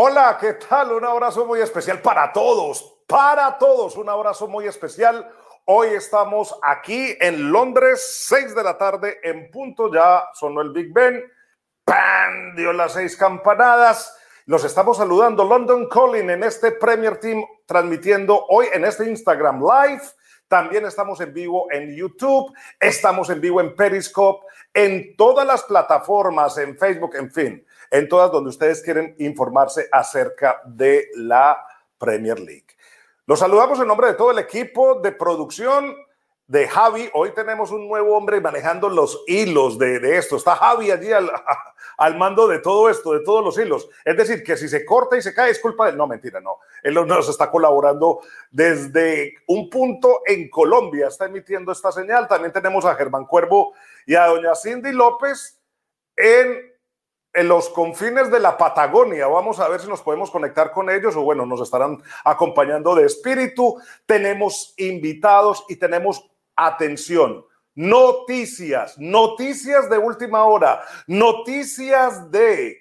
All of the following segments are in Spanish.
Hola, ¿qué tal? Un abrazo muy especial para todos, para todos, un abrazo muy especial. Hoy estamos aquí en Londres, 6 de la tarde en punto, ya sonó el Big Ben, ¡pam! dio las seis campanadas. Los estamos saludando London Calling en este Premier Team transmitiendo hoy en este Instagram Live. También estamos en vivo en YouTube, estamos en vivo en Periscope, en todas las plataformas, en Facebook, en fin en todas donde ustedes quieren informarse acerca de la Premier League. Los saludamos en nombre de todo el equipo de producción de Javi. Hoy tenemos un nuevo hombre manejando los hilos de, esto. Está Javi allí al, al, mando de todo esto, de todos los hilos. Es decir, que si se corta y se cae es culpa de él. No, mentira, no. Él nos está colaborando desde un punto en Colombia. Está emitiendo esta señal. También tenemos a Germán Cuervo y a doña Cindy López en en los confines de la Patagonia. Vamos a ver si nos podemos conectar con ellos o bueno, nos estarán acompañando de espíritu. Tenemos invitados y tenemos atención. Noticias, noticias de última hora, noticias de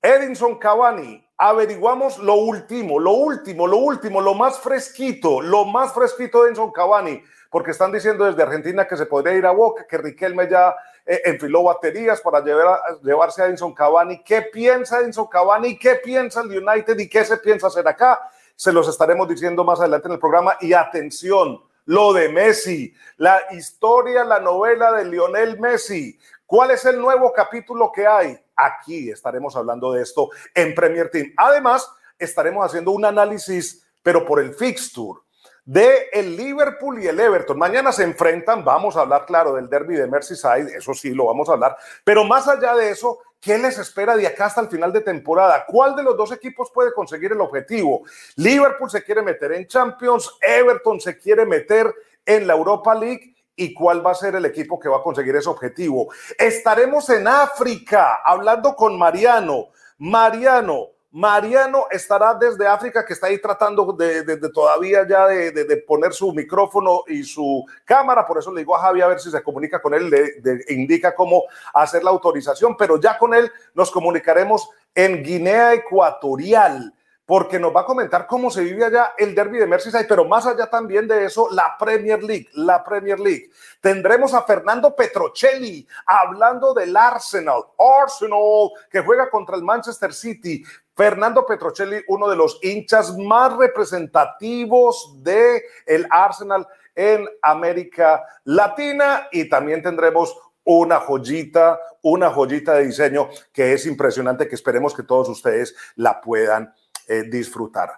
Edinson Cavani. Averiguamos lo último, lo último, lo último, lo más fresquito, lo más fresquito de Edinson Cavani, porque están diciendo desde Argentina que se podría ir a Boca, que Riquelme ya eh, enfiló baterías para llevar llevarse a Edinson Cavani. ¿Qué piensa Edinson Cavani? ¿Qué piensa el United y qué se piensa hacer acá? Se los estaremos diciendo más adelante en el programa. Y atención, lo de Messi, la historia, la novela de Lionel Messi. ¿Cuál es el nuevo capítulo que hay? Aquí estaremos hablando de esto en Premier Team. Además, estaremos haciendo un análisis, pero por el fixture de el Liverpool y el Everton. Mañana se enfrentan, vamos a hablar, claro, del derby de Merseyside, eso sí, lo vamos a hablar, pero más allá de eso, ¿qué les espera de acá hasta el final de temporada? ¿Cuál de los dos equipos puede conseguir el objetivo? Liverpool se quiere meter en Champions, Everton se quiere meter en la Europa League y cuál va a ser el equipo que va a conseguir ese objetivo. Estaremos en África hablando con Mariano. Mariano, Mariano estará desde África, que está ahí tratando de, todavía ya de, poner su micrófono y su cámara. Por eso le digo a Javi a ver si se comunica con él, le, indica cómo hacer la autorización, pero ya con él nos comunicaremos en Guinea Ecuatorial porque nos va a comentar cómo se vive allá el derby de Merseyside, pero más allá también de eso, la Premier League, la Premier League. Tendremos a Fernando Petrocelli hablando del Arsenal, Arsenal, que juega contra el Manchester City. Fernando Petrocelli, uno de los hinchas más representativos de el Arsenal en América Latina y también tendremos una joyita, una joyita de diseño que es impresionante, que esperemos que todos ustedes la puedan eh, disfrutar.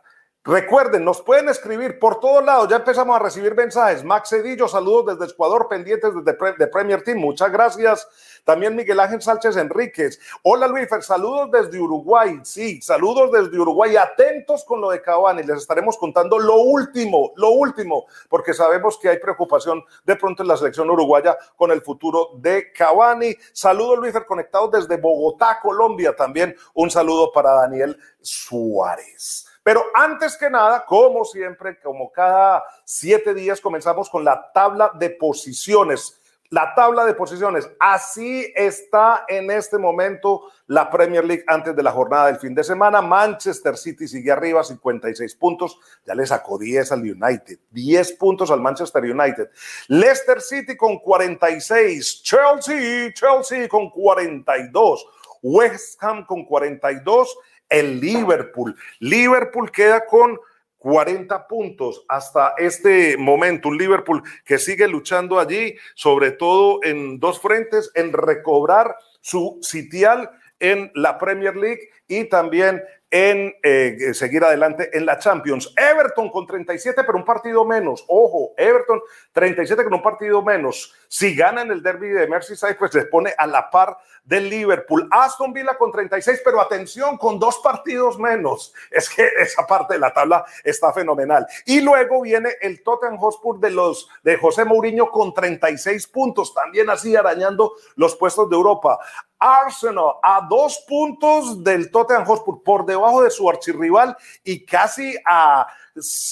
Recuerden, nos pueden escribir por todos lados. Ya empezamos a recibir mensajes. Max Cedillo, saludos desde Ecuador, pendientes desde de Premier Team. Muchas gracias. También Miguel Ángel Sánchez Enríquez. Hola Luífer, saludos desde Uruguay. Sí, saludos desde Uruguay. Atentos con lo de Cavani. Les estaremos contando lo último, lo último, porque sabemos que hay preocupación de pronto en la selección uruguaya con el futuro de Cavani. Saludos Luífer, conectados desde Bogotá, Colombia. También un saludo para Daniel Suárez. Pero antes que nada, como siempre, como cada siete días, comenzamos con la tabla de posiciones. La tabla de posiciones. Así está en este momento la Premier League antes de la jornada del fin de semana. Manchester City sigue arriba, 56 puntos. Ya le sacó 10 al United. 10 puntos al Manchester United. Leicester City con 46. Chelsea, Chelsea con 42. West Ham con 42 el Liverpool. Liverpool queda con 40 puntos hasta este momento. Un Liverpool que sigue luchando allí, sobre todo en dos frentes, en recobrar su sitial en la Premier League y también en eh, seguir adelante en la Champions. Everton con 37, pero un partido menos. Ojo, Everton 37 con un partido menos. Si ganan el derby de Merseyside, pues les pone a la par del Liverpool. Aston Villa con 36, pero atención, con dos partidos menos. Es que esa parte de la tabla está fenomenal. Y luego viene el Tottenham Hotspur de los de José Mourinho con 36 puntos, también así arañando los puestos de Europa. Arsenal a dos puntos del Tottenham Hotspur por debajo de su archirrival y casi a,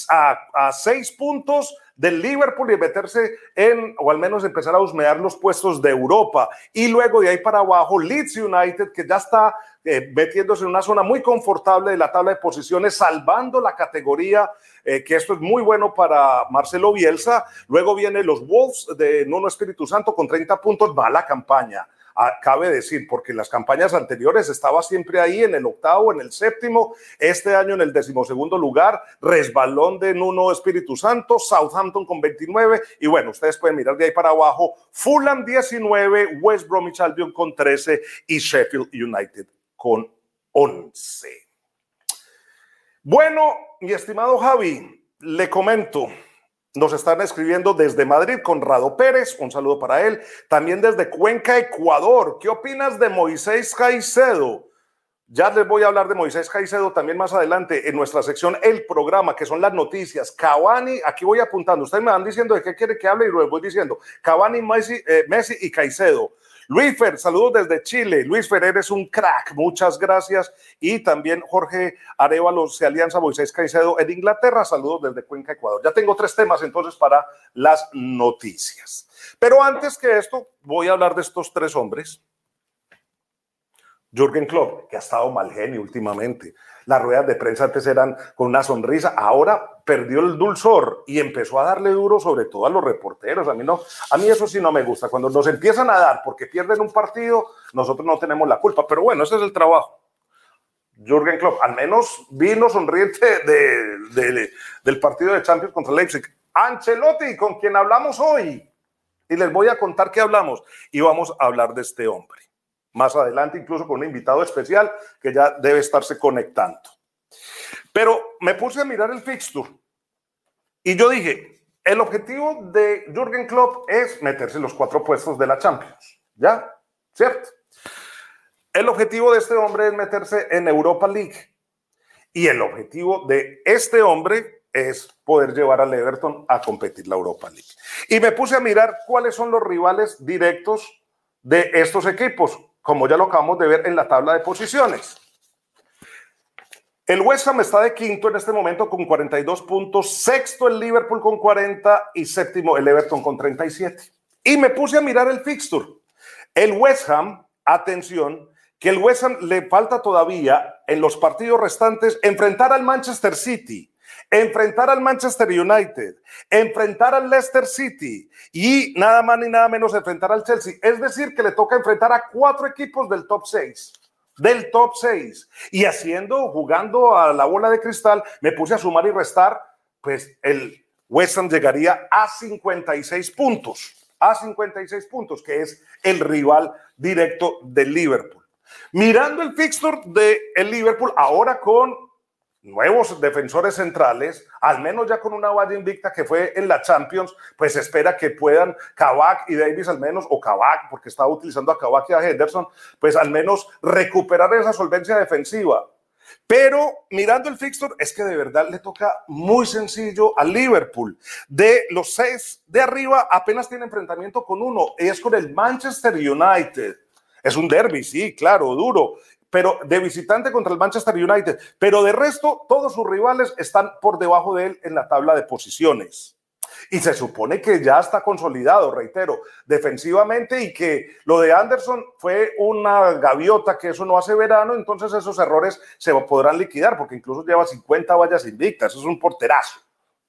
a, seis puntos del Liverpool y meterse en, o al menos empezar a husmear los puestos de Europa. Y luego de ahí para abajo, Leeds United, que ya está eh, metiéndose en una zona muy confortable de la tabla de posiciones, salvando la categoría, eh, que esto es muy bueno para Marcelo Bielsa. Luego vienen los Wolves de Nuno Espíritu Santo con 30 puntos, va la campaña. Cabe decir, porque las campañas anteriores estaba siempre ahí en el octavo, en el séptimo, este año en el decimosegundo lugar, resbalón de Nuno Espíritu Santo, Southampton con 29, y bueno, ustedes pueden mirar de ahí para abajo, Fulham 19, West Bromwich Albion con 13 y Sheffield United con 11. Bueno, mi estimado Javi, le comento, nos están escribiendo desde Madrid Conrado Pérez, un saludo para él. También desde Cuenca, Ecuador. ¿Qué opinas de Moisés Caicedo? Ya les voy a hablar de Moisés Caicedo también más adelante en nuestra sección El Programa, que son las noticias. Cavani, aquí voy apuntando. Ustedes me van diciendo de qué quiere que hable y lo voy diciendo. Cavani, Messi, eh, Messi y Caicedo. Luis Fer, saludos desde Chile. Luis Fer, eres un crack. Muchas gracias. Y también Jorge Arevalo se alianza Moisés Caicedo en Inglaterra. Saludos desde Cuenca, Ecuador. Ya tengo tres temas entonces para las noticias. Pero antes que esto, voy a hablar de estos tres hombres. Jürgen Klopp, que ha estado mal genio últimamente. Las ruedas de prensa antes eran con una sonrisa, ahora perdió el dulzor y empezó a darle duro sobre todo a los reporteros. A mí no, a mí eso sí no me gusta. Cuando nos empiezan a dar porque pierden un partido, nosotros no tenemos la culpa. Pero bueno, ese es el trabajo. Jürgen Klopp, al menos vino sonriente de, del partido de Champions contra Leipzig. Ancelotti, con quien hablamos hoy. Y les voy a contar qué hablamos. Y vamos a hablar de este hombre. Más adelante, incluso con un invitado especial que ya debe estarse conectando. Pero me puse a mirar el fixture y yo dije, el objetivo de Jürgen Klopp es meterse en los cuatro puestos de la Champions. ¿Ya? ¿Cierto? El objetivo de este hombre es meterse en Europa League. Y el objetivo de este hombre es poder llevar al Everton a competir la Europa League. Y me puse a mirar cuáles son los rivales directos de estos equipos, como ya lo acabamos de ver en la tabla de posiciones. El West Ham está de quinto en este momento con 42 puntos, sexto el Liverpool con 40 y séptimo el Everton con 37. Y me puse a mirar el fixture. El West Ham, atención, que el West Ham le falta todavía en los partidos restantes enfrentar al Manchester City, enfrentar al Manchester United, enfrentar al Leicester City y nada más ni nada menos enfrentar al Chelsea. Es decir, que le toca enfrentar a cuatro equipos del top 6 del top 6. Y haciendo, jugando a la bola de cristal, me puse a sumar y restar, pues el West Ham llegaría a 56 puntos, a 56 puntos, que es el rival directo del Liverpool. Mirando el fixture del el Liverpool, ahora con nuevos defensores centrales, al menos ya con una valla invicta que fue en la Champions, pues espera que puedan Kavak y Davis al menos, o Kavak, porque estaba utilizando a Kavak y a Henderson, pues al menos recuperar esa solvencia defensiva. Pero mirando el fixture, es que de verdad le toca muy sencillo al Liverpool. De los seis de arriba, apenas tiene enfrentamiento con uno, es con el Manchester United. Es un derby, sí, claro, duro pero de visitante contra el Manchester United. Pero de resto, todos sus rivales están por debajo de él en la tabla de posiciones. Y se supone que ya está consolidado, reitero, defensivamente y que lo de Anderson fue una gaviota que eso no hace verano, entonces esos errores se podrán liquidar porque incluso lleva 50 vallas invictas, eso es un porterazo,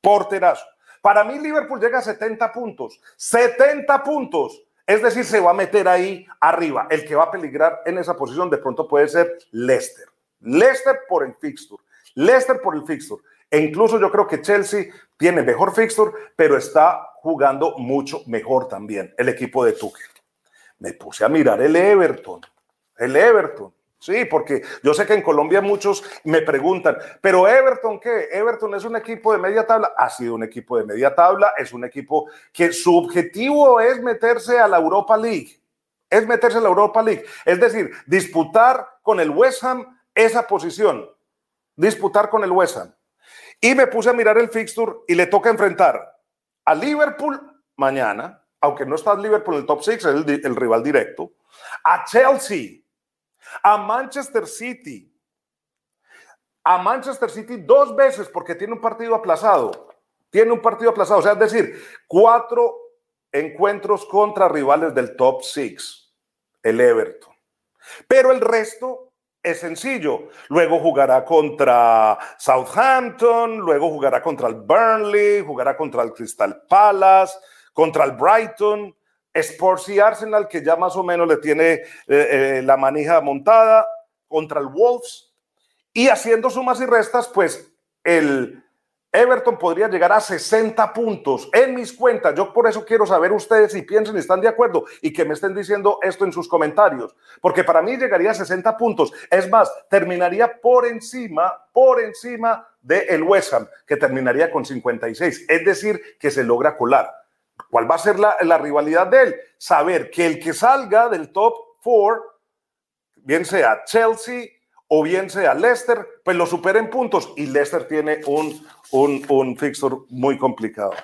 porterazo. Para mí Liverpool llega a 70 puntos, 70 puntos. Es decir, se va a meter ahí arriba. El que va a peligrar en esa posición de pronto puede ser Leicester. Leicester por el fixture. Leicester por el fixture. E incluso yo creo que Chelsea tiene mejor fixture, pero está jugando mucho mejor también el equipo de Tuchel. Me puse a mirar el Everton. El Everton. Sí, porque yo sé que en Colombia muchos me preguntan, pero Everton, ¿qué? Everton es un equipo de media tabla. Ha sido un equipo de media tabla, es un equipo que su objetivo es meterse a la Europa League. Es meterse a la Europa League. Es decir, disputar con el West Ham esa posición. Disputar con el West Ham. Y me puse a mirar el fixture y le toca enfrentar a Liverpool mañana, aunque no está Liverpool en el top 6, es el, el rival directo, a Chelsea a Manchester City. A Manchester City dos veces porque tiene un partido aplazado. Tiene un partido aplazado. O sea, es decir, cuatro encuentros contra rivales del top six. El Everton. Pero el resto es sencillo. Luego jugará contra Southampton, luego jugará contra el Burnley, jugará contra el Crystal Palace, contra el Brighton, Sports y Arsenal, que ya más o menos le tiene eh, eh, la manija montada, contra el Wolves. Y haciendo sumas y restas, pues el Everton podría llegar a 60 puntos en mis cuentas. Yo por eso quiero saber ustedes si piensan y están de acuerdo y que me estén diciendo esto en sus comentarios, porque para mí llegaría a 60 puntos. Es más, terminaría por encima, por encima de el West Ham, que terminaría con 56. Es decir, que se logra colar. ¿Cuál va a ser la, la rivalidad de él? Saber que el que salga del top 4, bien sea Chelsea, o bien sea Leicester, pues lo supera en puntos y Leicester tiene un, un, un fixture muy complicado.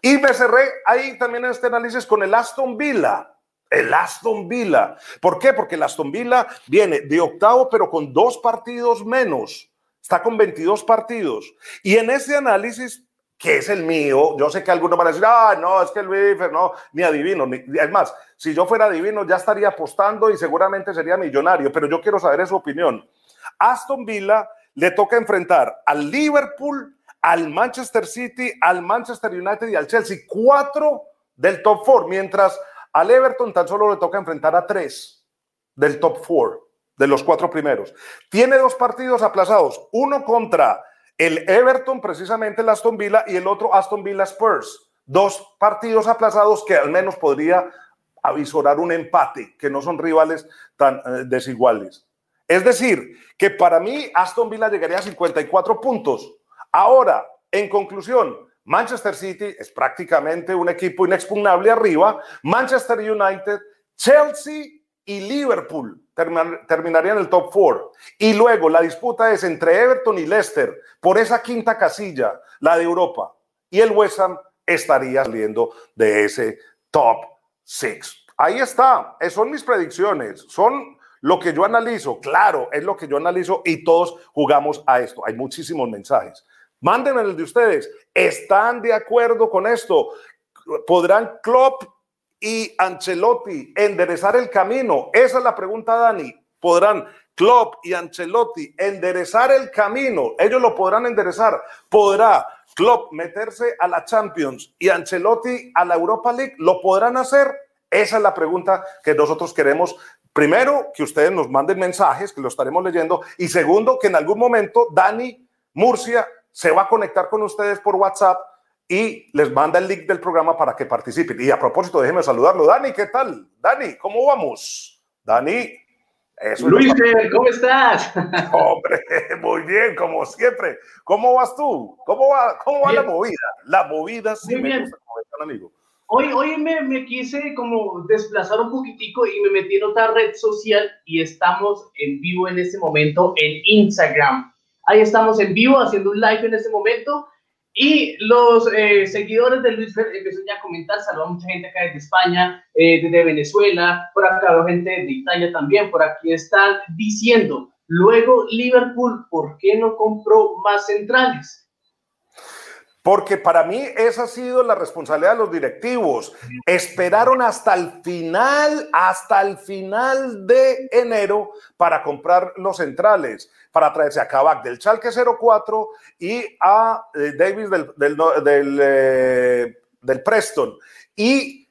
Y me cerré ahí también en este análisis con el Aston Villa. El Aston Villa. ¿Por qué? Porque el Aston Villa viene de octavo, pero con dos partidos menos. Está con 22 partidos. Y en ese análisis, que es el mío, yo sé que algunos van a decir, ah, no, es que Biffer, no, ni adivino. Ni, es más, si yo fuera adivino, ya estaría apostando y seguramente sería millonario, pero yo quiero saber su opinión. Aston Villa le toca enfrentar al Liverpool, al Manchester City, al Manchester United y al Chelsea. Cuatro del top four, mientras al Everton tan solo le toca enfrentar a tres del top four, de los cuatro primeros. Tiene dos partidos aplazados, uno contra el Everton, precisamente el Aston Villa, y el otro Aston Villa Spurs. Dos partidos aplazados que al menos podría avisorar un empate, que no son rivales tan eh, desiguales. Es decir, que para mí Aston Villa llegaría a 54 puntos. Ahora, en conclusión, Manchester City es prácticamente un equipo inexpugnable arriba. Manchester United, Chelsea y Liverpool terminarían el top four. Y luego la disputa es entre Everton y Leicester por esa quinta casilla, la de Europa. Y el West Ham estaría saliendo de ese top six. Ahí está, son mis predicciones, son lo que yo analizo, claro, es lo que yo analizo y todos jugamos a esto. Hay muchísimos mensajes. Mándenme el de ustedes. ¿Están de acuerdo con esto? ¿Podrán Klopp y Ancelotti enderezar el camino? Esa es la pregunta, Dani. ¿Podrán Klopp y Ancelotti enderezar el camino? Ellos lo podrán enderezar. ¿Podrá Klopp meterse a la Champions y Ancelotti a la Europa League? ¿Lo podrán hacer? Esa es la pregunta que nosotros queremos Primero, que ustedes nos manden mensajes, que lo estaremos leyendo. Y segundo, que en algún momento Dani Murcia se va a conectar con ustedes por WhatsApp y les manda el link del programa para que participen. Y a propósito, déjenme saludarlo. Dani, ¿qué tal? Dani, ¿cómo vamos? Dani. Eso Luis, ¿cómo estás? Hombre, muy bien, como siempre. ¿Cómo vas tú? ¿Cómo va, cómo va la movida? La movida sí me gusta, como amigo. Hoy, hoy me, me, quise como desplazar un poquitico y me metí en otra red social y estamos en vivo en este momento en Instagram. Ahí estamos en vivo haciendo un live en este momento y los eh, seguidores de Luis Fer empezaron ya a comentar, saludó a mucha gente acá desde España, eh, desde Venezuela, por acá gente de Italia también, por aquí están diciendo, luego Liverpool, ¿por qué no compró más centrales? Porque para mí esa ha sido la responsabilidad de los directivos. Esperaron hasta el final, hasta el final de enero para comprar los centrales, para traerse a Kabak del Chalke 04 y a eh, Davis del, del, del, eh, del Preston. Y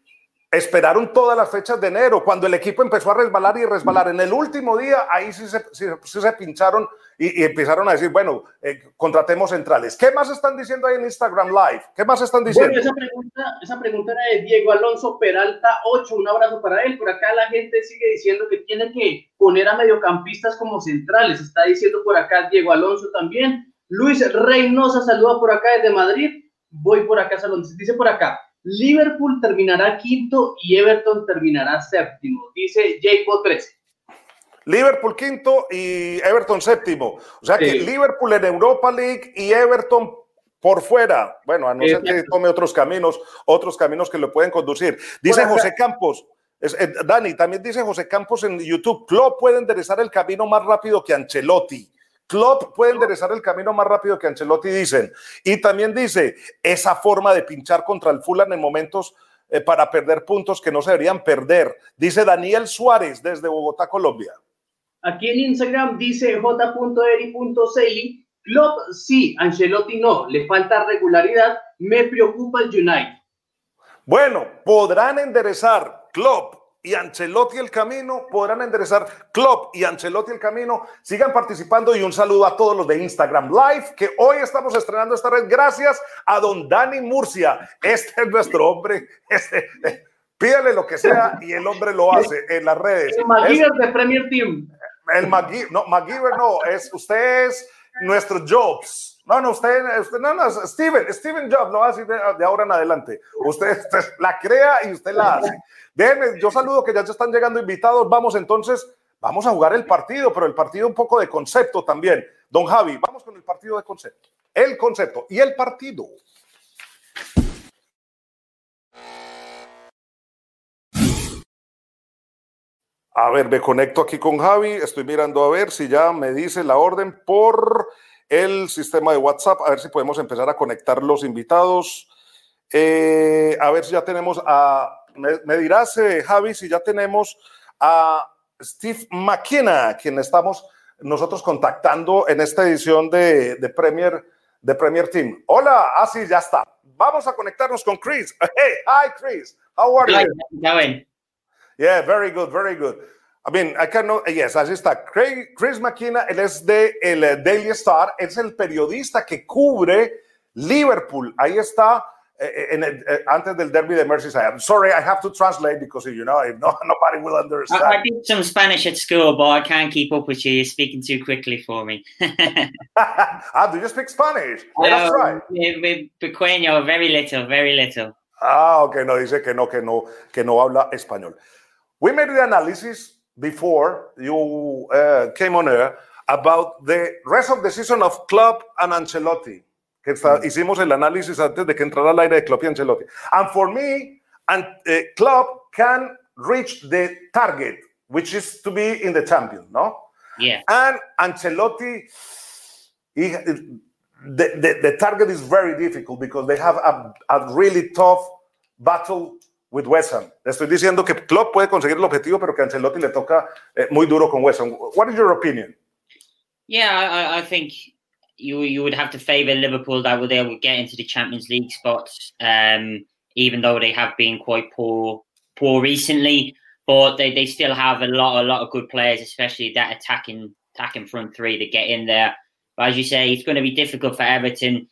esperaron todas las fechas de enero, cuando el equipo empezó a resbalar y resbalar. En el último día, ahí sí se, sí, se pincharon y, y, empezaron a decir, bueno, eh, contratemos centrales. ¿Qué más están diciendo ahí en Instagram Live? ¿Qué más están diciendo? Bueno, esa pregunta, esa pregunta era de Diego Alonso Peralta 8, un abrazo para él. Por acá la gente sigue diciendo que tiene que poner a mediocampistas como centrales. Está diciendo por acá Diego Alonso también. Luis Reynosa saluda por acá desde Madrid. Voy por acá, Salón. Dice por acá, Liverpool terminará quinto y Everton terminará séptimo, dice Jacob 13. Liverpool quinto y Everton séptimo. O sea que Liverpool en Europa League y Everton por fuera. Bueno, a no ser que tome otros caminos, otros caminos que lo pueden conducir. Dice José Campos. Eh, Dani, también dice José Campos en YouTube, Klopp puede enderezar el camino más rápido que Ancelotti. Klopp puede enderezar el camino más rápido que Ancelotti, dicen. Y también dice, esa forma de pinchar contra el Fulham en momentos eh, para perder puntos que no se deberían perder. Dice Daniel Suárez desde Bogotá, Colombia. Aquí en Instagram dice j.eri.celi, Klopp sí, Ancelotti no, le falta regularidad, me preocupa el United. Bueno, podrán enderezar Klopp y Ancelotti el camino, podrán enderezar Klopp y Ancelotti el camino. Sigan participando y un saludo a todos los de Instagram Live, que hoy estamos estrenando esta red gracias a don Dani Murcia. Este es nuestro hombre. Este, eh, pídale lo que sea y el hombre lo hace en las redes. El McGiver de Premier Team. El McGiver, no, McGiver no, es, usted es nuestro Jobs. No, no, usted, usted no, no, Steven, Steven Jobs lo hace de, de ahora en adelante. Usted, usted, la crea y usted la hace. Déjenme, yo saludo que ya se están llegando invitados. Vamos entonces, vamos a jugar el partido, pero el partido un poco de concepto también. Don Javi, vamos con el partido de concepto. El concepto y el partido. A ver, me conecto aquí con Javi. Estoy mirando a ver si ya me dice la orden por el sistema de WhatsApp, a ver si podemos empezar a conectar los invitados. Eh, a ver si ya tenemos a, me, dirás, eh, Javi, si ya tenemos a Steve McKenna, quien estamos nosotros contactando en esta edición de, de Premier, de Premier Team. Hola, así ah, ya está. Vamos a conectarnos con Chris. Hey, hi Chris, how are you? Yeah, very good, very good. I mean, I cannot, yes, así está. Chris McKenna, él es de el eh, Daily Star, es el periodista que cubre Liverpool. Ahí está. Eh, en el, eh, antes del derby de Merseyside. I'm sorry, I have to translate because you know if no, nobody will understand. I, I, did some Spanish at school, but I can't keep up with you. You're speaking too quickly for me. ah, do you speak Spanish? No, That's right. Pequeño, very little, very little. Ah, okay. No, dice que no, que no, que no habla español. We made the analysis before you uh, came on air about the rest of the season of Club and Ancelotti. Que está, mm. hicimos el análisis antes de que entrara al aire de Klopp y Ancelotti. And for me, and, uh, Klopp can reach the target, which is to be in the champion, no? Yeah. And Ancelotti, he, the, the, the target is very difficult because they have a, a really tough battle with West Ham. Le estoy diciendo que Klopp puede conseguir el objetivo, pero que Ancelotti le toca eh, muy duro con West Ham. What is your opinion? Yeah, I, I think you you would have to favour Liverpool that they would get into the Champions League spots, um, even though they have been quite poor poor recently. But they, they still have a lot a lot of good players, especially that attacking attacking front three that get in there. But as you say, it's going to be difficult for Everton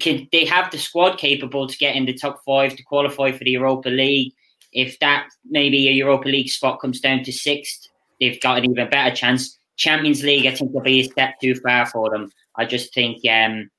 the they have the squad capable to get in the top five to qualify for the Europa League. If that maybe a Europa League spot comes down to sixth, they've got an even better chance. Champions League, I think, will be a step too far for them. I just think, um,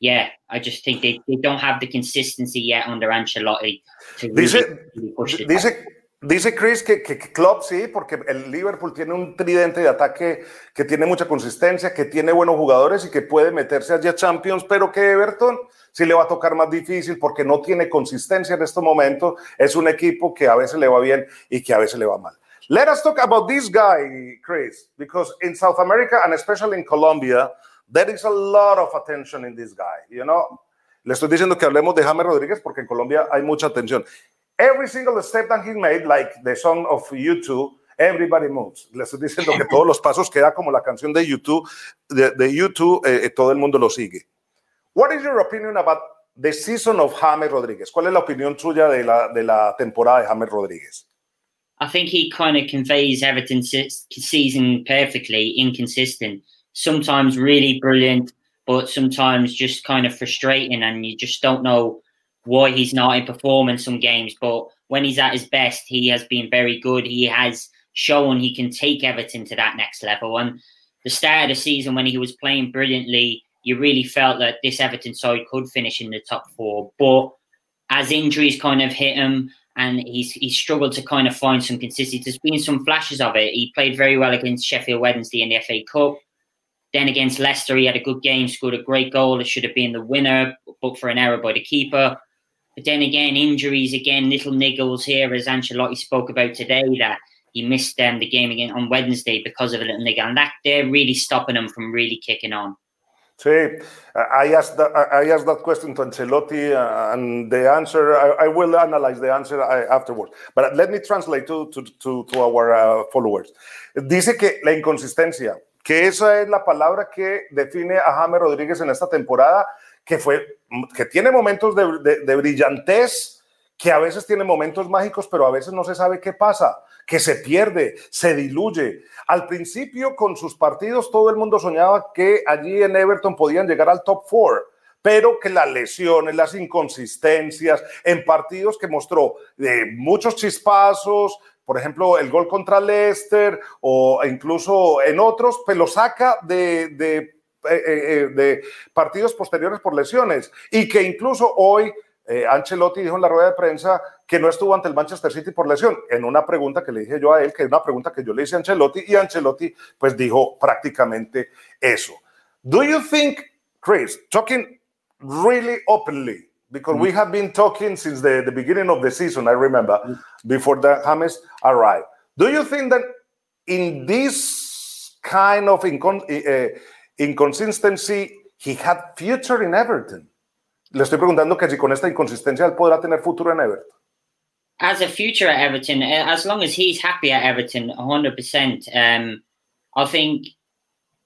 yeah, I just think they, they don't have the consistency yet under Ancelotti. To really, really Dice Chris que, que, Klopp sí, porque el Liverpool tiene un tridente de ataque que tiene mucha consistencia, que tiene buenos jugadores y que puede meterse allá a Champions, pero que Everton sí le va a tocar más difícil porque no tiene consistencia en este momento. Es un equipo que a veces le va bien y que a veces le va mal. Let us talk about this guy, Chris, because in South America and especially in Colombia, there is a lot of attention in this guy, you know. Le estoy diciendo que hablemos de James Rodríguez porque en Colombia hay mucha atención. Every single step that he made, like the song of YouTube, Everybody Moves. Le estoy diciendo que todos los pasos queda como la canción de YouTube, de, de YouTube, eh, eh, todo el mundo lo sigue. What is your opinion about the season of James Rodríguez? ¿Cuál es la opinión suya de la, de la temporada de James Rodríguez? I think he kind of conveys Everton's season perfectly, inconsistent. Sometimes really brilliant, but sometimes just kind of frustrating, and you just don't know why he's not in performing some games. But when he's at his best, he has been very good. He has shown he can take Everton to that next level. And the start of the season, when he was playing brilliantly, you really felt that this Everton side could finish in the top four. But as injuries kind of hit him, and he's he's struggled to kind of find some consistency. There's been some flashes of it. He played very well against Sheffield Wednesday in the FA Cup. Then against Leicester, he had a good game, scored a great goal. It should have been the winner, but for an error by the keeper. But then again, injuries again, little niggles here, as Ancelotti spoke about today, that he missed um, the game again on Wednesday because of a little niggle, and that they're really stopping him from really kicking on. Sí, I asked that, I asked that question to Ancelotti, uh, and the answer I, I, will analyze the answer uh, afterwards. But let me translate to to, to, to our uh, followers. Dice que la inconsistencia, que esa es la palabra que define a James Rodríguez en esta temporada, que fue que tiene momentos de, de, brillantez, que a veces tiene momentos mágicos, pero a veces no se sabe qué pasa que se pierde, se diluye. Al principio, con sus partidos, todo el mundo soñaba que allí en Everton podían llegar al top four pero que las lesiones, las inconsistencias en partidos que mostró de muchos chispazos, por ejemplo, el gol contra Leicester o incluso en otros, pues lo saca de, eh, eh, de partidos posteriores por lesiones y que incluso hoy eh, Ancelotti dijo en la rueda de prensa que no estuvo ante el Manchester City por lesión, en una pregunta que le dije yo a él, que es una pregunta que yo le hice a Ancelotti, y Ancelotti pues dijo prácticamente eso. Do you think, Chris, talking really openly, because we have been talking since the, the beginning of the season, I remember, before the James arrived. Do you think that in this kind of uh, inconsistency, he had future in Everton? Le estoy preguntando que si con esta inconsistencia él podrá tener futuro en Everton. As a future at Everton, eh, as long as he's happy at Everton, 100%. Um, I think,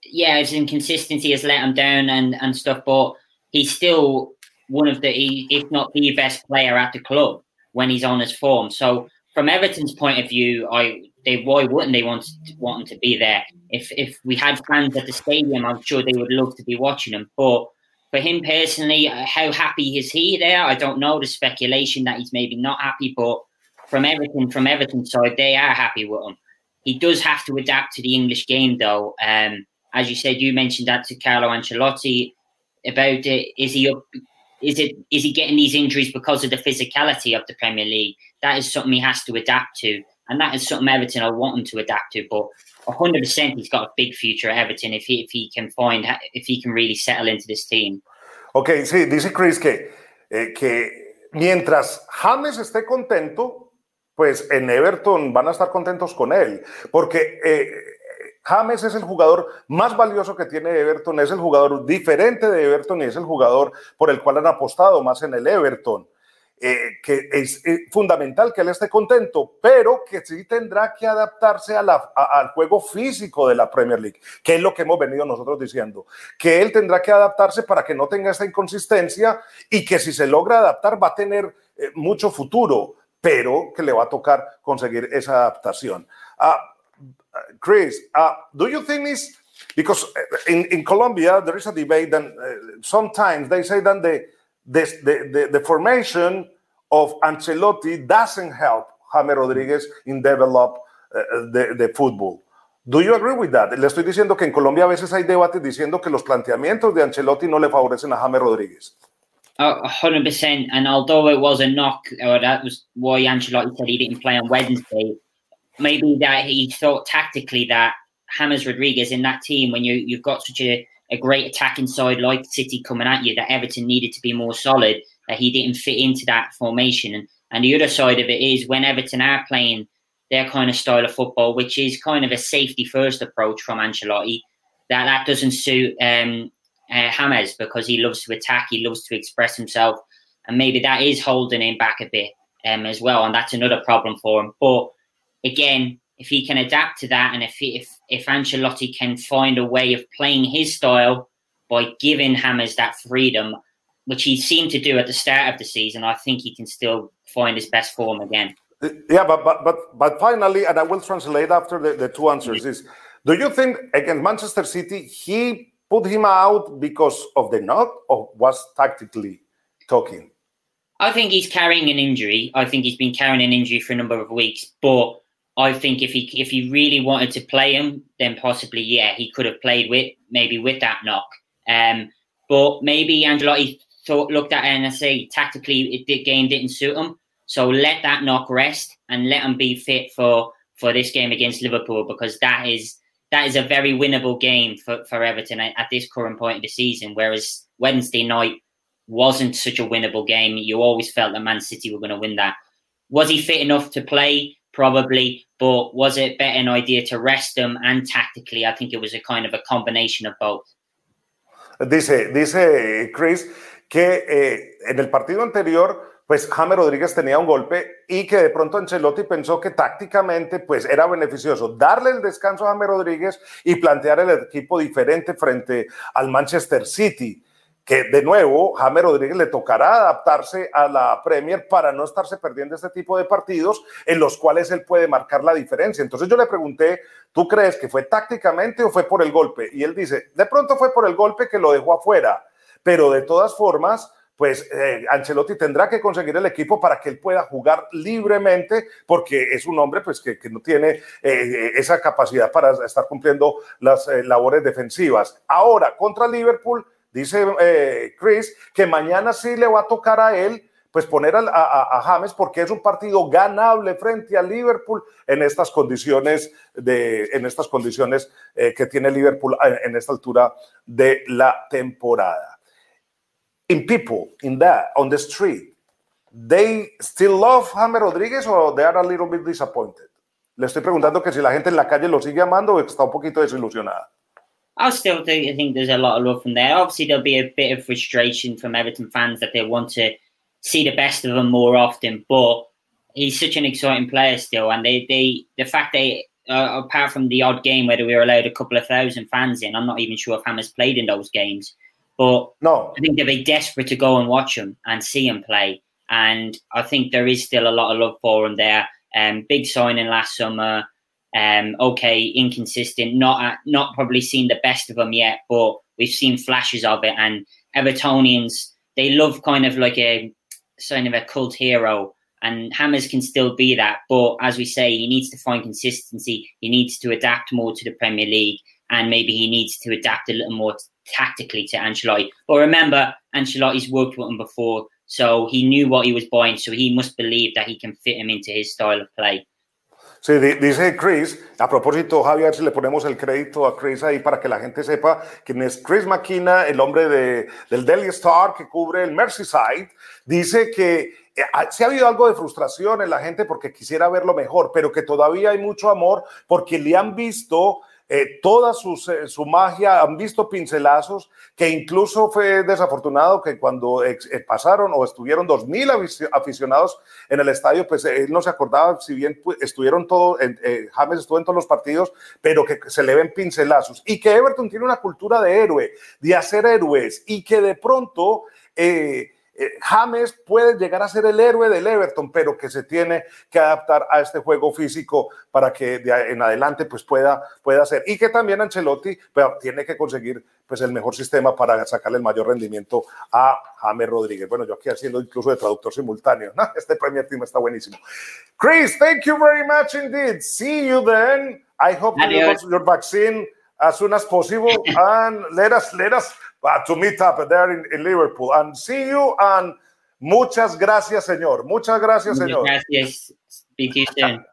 yeah, his inconsistency has let him down and, and stuff, but he's still one of the, if not the best player at the club when he's on his form. So, from Everton's point of view, I they why wouldn't they want want him to be there? If if we had fans at the stadium, I'm sure they would love to be watching him. But for him personally, uh, how happy is he there? I don't know. The speculation that he's maybe not happy, but from everything from Everton's side, they are happy with him. He does have to adapt to the English game, though. Um, as you said, you mentioned that to Carlo Ancelotti about it. Is he up? Is it? Is he getting these injuries because of the physicality of the Premier League? That is something he has to adapt to, and that is something Everton I want him to adapt to. But hundred percent, he's got a big future at Everton if he if he can find if he can really settle into this team. Ok, sí, dice Chris que, eh, que mientras James esté contento, pues en Everton van a estar contentos con él, porque eh, James es el jugador más valioso que tiene Everton, es el jugador diferente de Everton y es el jugador por el cual han apostado más en el Everton. Eh, que es eh, fundamental que él esté contento, pero que sí tendrá que adaptarse a la, al juego físico de la Premier League, que es lo que hemos venido nosotros diciendo, que él tendrá que adaptarse para que no tenga esta inconsistencia y que si se logra adaptar va a tener eh, mucho futuro, pero que le va a tocar conseguir esa adaptación. Uh, Chris, uh, do you think is because in, in Colombia there is a debate and uh, sometimes they say that the the, the, the, formation of Ancelotti doesn't help Jaime Rodríguez in develop uh, the, the football. Do you agree with that? Le estoy diciendo que en Colombia a veces hay debates diciendo que los planteamientos de Ancelotti no le favorecen a Jaime Rodríguez. A hundred percent. And although it was a knock, or that was why Ancelotti said he didn't play on Wednesday, maybe that he thought tactically that James Rodriguez in that team, when you you've got such a a great attacking side like City coming at you, that Everton needed to be more solid, that he didn't fit into that formation. And, and the other side of it is when Everton are playing their kind of style of football, which is kind of a safety first approach from Ancelotti, that that doesn't suit um, uh, James because he loves to attack, he loves to express himself, and maybe that is holding him back a bit um, as well, and that's another problem for him. But again, if he can adapt to that, and if he, if if Ancelotti can find a way of playing his style by giving Hammers that freedom, which he seemed to do at the start of the season, I think he can still find his best form again. Uh, yeah, but but but but finally, and I will translate after the, the two answers. Is do you think against Manchester City he put him out because of the knock, or was tactically talking? I think he's carrying an injury. I think he's been carrying an injury for a number of weeks, but I think if he if he really wanted to play him, then possibly yeah he could have played with maybe with that knock. Um, but maybe Angelotti thought looked at it and say tactically it, the game didn't suit him. So let that knock rest and let him be fit for for this game against Liverpool because that is that is a very winnable game for, for Everton at, at this current point of the season. Whereas Wednesday night wasn't such a winnable game. You always felt that Man City were going to win that. Was he fit enough to play? Probably, but was it better an idea to rest them and tactically? I think it was a kind of a combination of both. Dice, dice Chris que eh, en el partido anterior pues James Rodríguez tenía un golpe y que de pronto Ancelotti pensó que tácticamente pues era beneficioso darle el descanso a James Rodríguez y plantear el equipo diferente frente al Manchester City que de nuevo James Rodríguez le tocará adaptarse a la Premier para no estarse perdiendo este tipo de partidos en los cuales él puede marcar la diferencia. Entonces yo le pregunté, ¿tú crees que fue tácticamente o fue por el golpe? Y él dice, de pronto fue por el golpe que lo dejó afuera, pero de todas formas pues eh, Ancelotti tendrá que conseguir el equipo para que él pueda jugar libremente, porque es un hombre pues, que, no tiene eh, esa capacidad para estar cumpliendo las eh, labores defensivas. Ahora, contra Liverpool, dice Chris, que mañana sí le va a tocar a él pues poner a, James porque es un partido ganable frente a Liverpool en estas condiciones de en estas condiciones que tiene Liverpool en esta altura de la temporada in people in that on the street, they still love James Rodríguez or they are a little bit disappointed? Le estoy preguntando que si la gente en la calle lo sigue amando o está un poquito desilusionada. I still think, I think there's a lot of love from there. Obviously, there'll be a bit of frustration from Everton fans that they want to see the best of him more often. But he's such an exciting player still, and they, they the fact they uh, apart from the odd game where we were allowed a couple of thousand fans in, I'm not even sure if Hammers played in those games. But no, I think they'll be desperate to go and watch him and see him play. And I think there is still a lot of love for him there. Um, big signing last summer. Um, okay, inconsistent. Not not probably seen the best of him yet, but we've seen flashes of it. And Evertonians, they love kind of like a sign of a cult hero. And Hammers can still be that, but as we say, he needs to find consistency. He needs to adapt more to the Premier League, and maybe he needs to adapt a little more tactically to Ancelotti. But remember, Ancelotti's worked with him before, so he knew what he was buying. So he must believe that he can fit him into his style of play. Sí, dice Chris, a propósito, Javier, si le ponemos el crédito a Chris ahí para que la gente sepa quién es Chris McKenna, el hombre de, del Daily Star que cubre el Merseyside, dice que eh, sí ha habido algo de frustración en la gente porque quisiera verlo mejor, pero que todavía hay mucho amor porque le han visto eh, toda eh, su, magia, han visto pincelazos, que incluso fue desafortunado que cuando eh, pasaron o estuvieron dos mil aficionados en el estadio, pues él no se acordaba si bien estuvieron todos, James estuvo en todos los partidos, pero que se le ven pincelazos. Y que Everton tiene una cultura de héroe, de hacer héroes, y que de pronto... Eh, James puede llegar a ser el héroe del Everton, pero que se tiene que adaptar a este juego físico para que de en adelante pues pueda, pueda hacer. Y que también Ancelotti pues, tiene que conseguir pues el mejor sistema para sacarle el mayor rendimiento a James Rodríguez. Bueno, yo aquí haciendo incluso de traductor simultáneo. Este Premier Team está buenísimo. Chris, thank you very much indeed. See you then. I hope you get your vaccine as soon as possible and let us let us to meet up there in, in, Liverpool and see you and muchas gracias señor muchas gracias señor gracias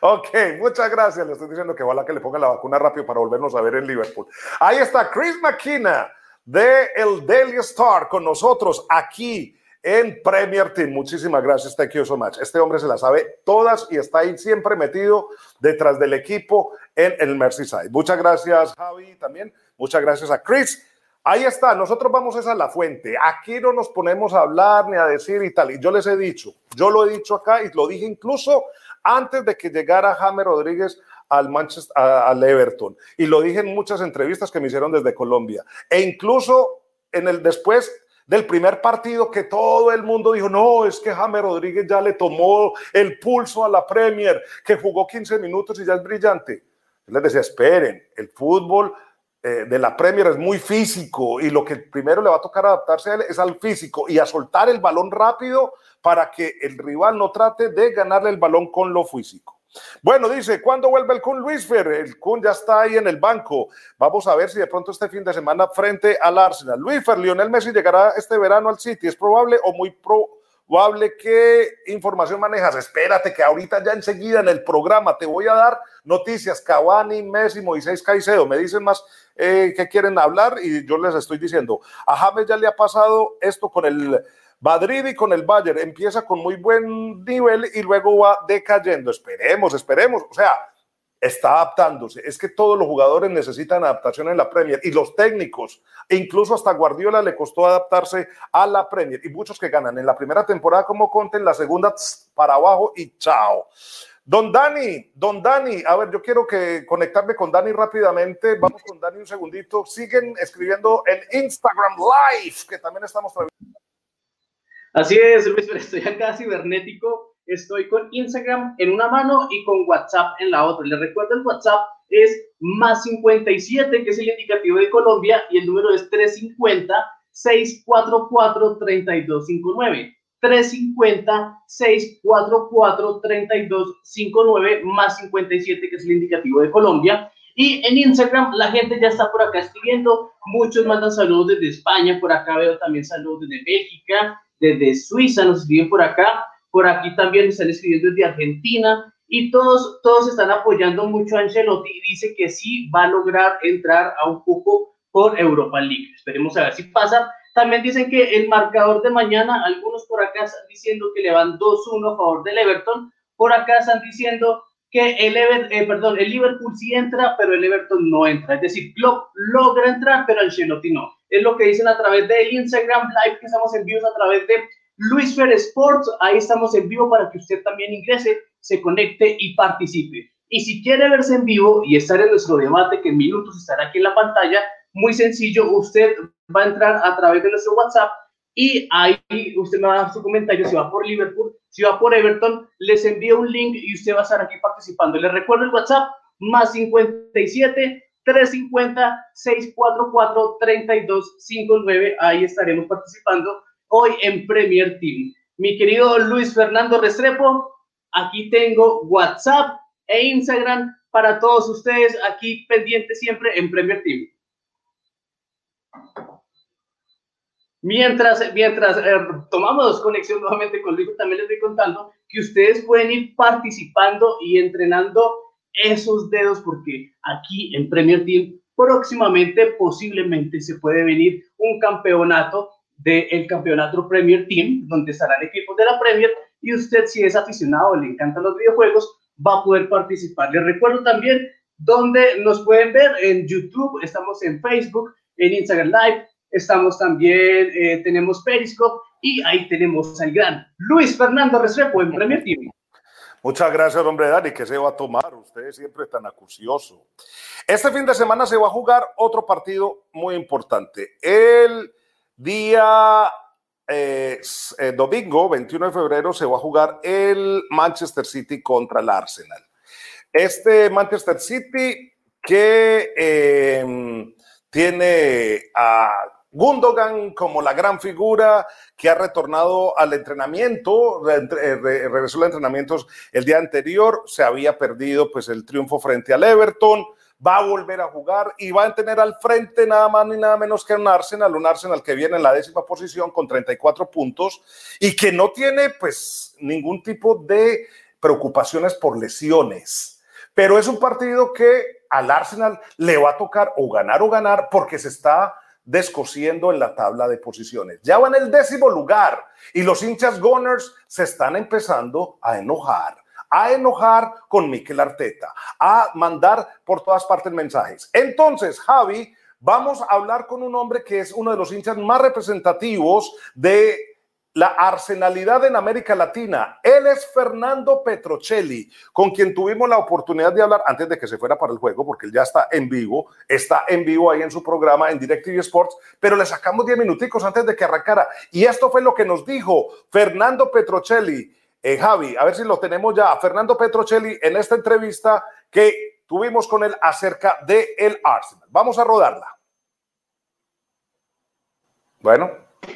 Ok, muchas gracias. Le estoy diciendo que ojalá que le ponga la vacuna rápido para volvernos a ver en Liverpool. Ahí está Chris McKenna de el Daily Star con nosotros aquí en Premier Team. Muchísimas gracias, thank you so much. Este hombre se la sabe todas y está ahí siempre metido detrás del equipo en el Merseyside. Muchas gracias, Javi, también. Muchas gracias a Chris. Ahí está, nosotros vamos esa a la fuente. Aquí no nos ponemos a hablar ni a decir y tal. Y yo les he dicho, yo lo he dicho acá y lo dije incluso antes de que llegara James Rodríguez al Manchester, al Everton. Y lo dije en muchas entrevistas que me hicieron desde Colombia. E incluso en el después del primer partido que todo el mundo dijo, no, es que James Rodríguez ya le tomó el pulso a la Premier, que jugó 15 minutos y ya es brillante. Les decía, esperen, el fútbol eh, de la Premier es muy físico y lo que primero le va a tocar adaptarse a él es al físico y a soltar el balón rápido para que el rival no trate de ganarle el balón con lo físico. Bueno, dice, ¿cuándo vuelve el Kun Luis Fer? El Kun ya está ahí en el banco. Vamos a ver si de pronto este fin de semana frente al Arsenal. Luis Fer, Lionel Messi llegará este verano al City. ¿Es probable o muy probable? ¿Qué información manejas? Espérate que ahorita ya enseguida en el programa te voy a dar noticias. Cavani, Messi, Moisés Caicedo. Me dicen más eh, que quieren hablar y yo les estoy diciendo. A James ya le ha pasado esto con el Madrid y con el Bayern empieza con muy buen nivel y luego va decayendo. Esperemos, esperemos. O sea, está adaptándose. Es que todos los jugadores necesitan adaptación en la Premier y los técnicos, e incluso hasta Guardiola le costó adaptarse a la Premier y muchos que ganan en la primera temporada como Conte, en la segunda para abajo y chao. Don Dani, don Dani, a ver, yo quiero que conectarme con Dani rápidamente. Vamos con Dani un segundito. Siguen escribiendo en Instagram Live, que también estamos Así es, Luis, pero estoy acá cibernético estoy con Instagram en una mano y con WhatsApp en la otra. Les recuerdo el WhatsApp es más 57, que es el indicativo de Colombia, y el número es 350 644 3259. 350 644 3259 más 57, que es el indicativo de Colombia. Y en Instagram la gente ya está por acá escribiendo, muchos mandan saludos desde España, por acá veo también saludos desde México, desde Suiza, nos escriben por acá, por aquí también están escribiendo desde Argentina y todos, todos están apoyando mucho a Ancelotti y dice que sí va a lograr entrar a un poco por Europa League. Esperemos a ver si pasa. También dicen que el marcador de mañana, algunos por acá están diciendo que le van 2-1 a favor del Everton, por acá están diciendo que el, eh, perdón, el Liverpool sí entra, pero el Everton no entra. Es decir, Klopp logra entrar, pero Ancelotti no. Es lo que dicen a través de Instagram Live, que estamos en a través de Luis Fer Sports, ahí estamos en vivo para que usted también ingrese, se conecte y participe. Y si quiere verse en vivo y estar en nuestro debate, que en minutos estará aquí en la pantalla, muy sencillo, usted va a entrar a través de nuestro WhatsApp y ahí usted me va a dar su comentario si va por Liverpool, si va por Everton, les envío un link y usted va a estar aquí participando. Les recuerdo el WhatsApp, más 57 350 644 3259, ahí estaremos participando hoy en Premier Team. Mi querido Luis Fernando Restrepo, aquí tengo WhatsApp e Instagram para todos ustedes aquí pendientes siempre en Premier Team. Mientras, mientras eh, tomamos conexión nuevamente con Luis, también les estoy contando que ustedes pueden ir participando y entrenando esos dedos porque aquí en Premier Team próximamente posiblemente se puede venir un campeonato del campeonato Premier Team, donde estarán equipos de la Premier, y usted si es aficionado le encantan los videojuegos, va a poder participar. Les recuerdo también donde nos pueden ver en YouTube, estamos en Facebook, en Instagram Live, estamos también, eh, tenemos Periscope y ahí tenemos al gran Luis Fernando Restrepo en Premier Team. Muchas gracias, hombre Dani. ¿Qué se va a tomar? Usted es siempre tan acucioso. Este fin de semana se va a jugar otro partido muy importante. El Día eh, eh, domingo, 21 de febrero, se va a jugar el Manchester City contra el Arsenal. Este Manchester City que em, tiene a Gundogan como la gran figura que ha retornado al entrenamiento, eh, regresó a los entrenamientos el día anterior, se había perdido pues el triunfo frente al Everton, va a volver a jugar y va a tener al frente nada más ni nada menos que un Arsenal, un Arsenal que viene en la décima posición con 34 puntos y que no tiene pues ningún tipo de preocupaciones por lesiones. Pero es un partido que al Arsenal le va a tocar o ganar o ganar porque se está descosiendo en la tabla de posiciones. Ya va en el décimo lugar y los hinchas Gunners se están empezando a enojar a enojar con Miquel Arteta, a mandar por todas partes mensajes. Entonces, Javi, vamos a hablar con un hombre que es uno de los hinchas más representativos de la arsenalidad en América Latina. Él es Fernando Petrocelli, con quien tuvimos la oportunidad de hablar antes de que se fuera para el juego, porque él ya está en vivo, está en vivo ahí en su programa en DirecTV Sports, pero le sacamos 10 minuticos antes de que arrancara. Y esto fue lo que nos dijo Fernando Petrocelli eh, Javi, a ver si lo tenemos ya, Fernando Petrocelli en esta entrevista que tuvimos con él acerca de el Arsenal. Vamos a rodarla. Bueno.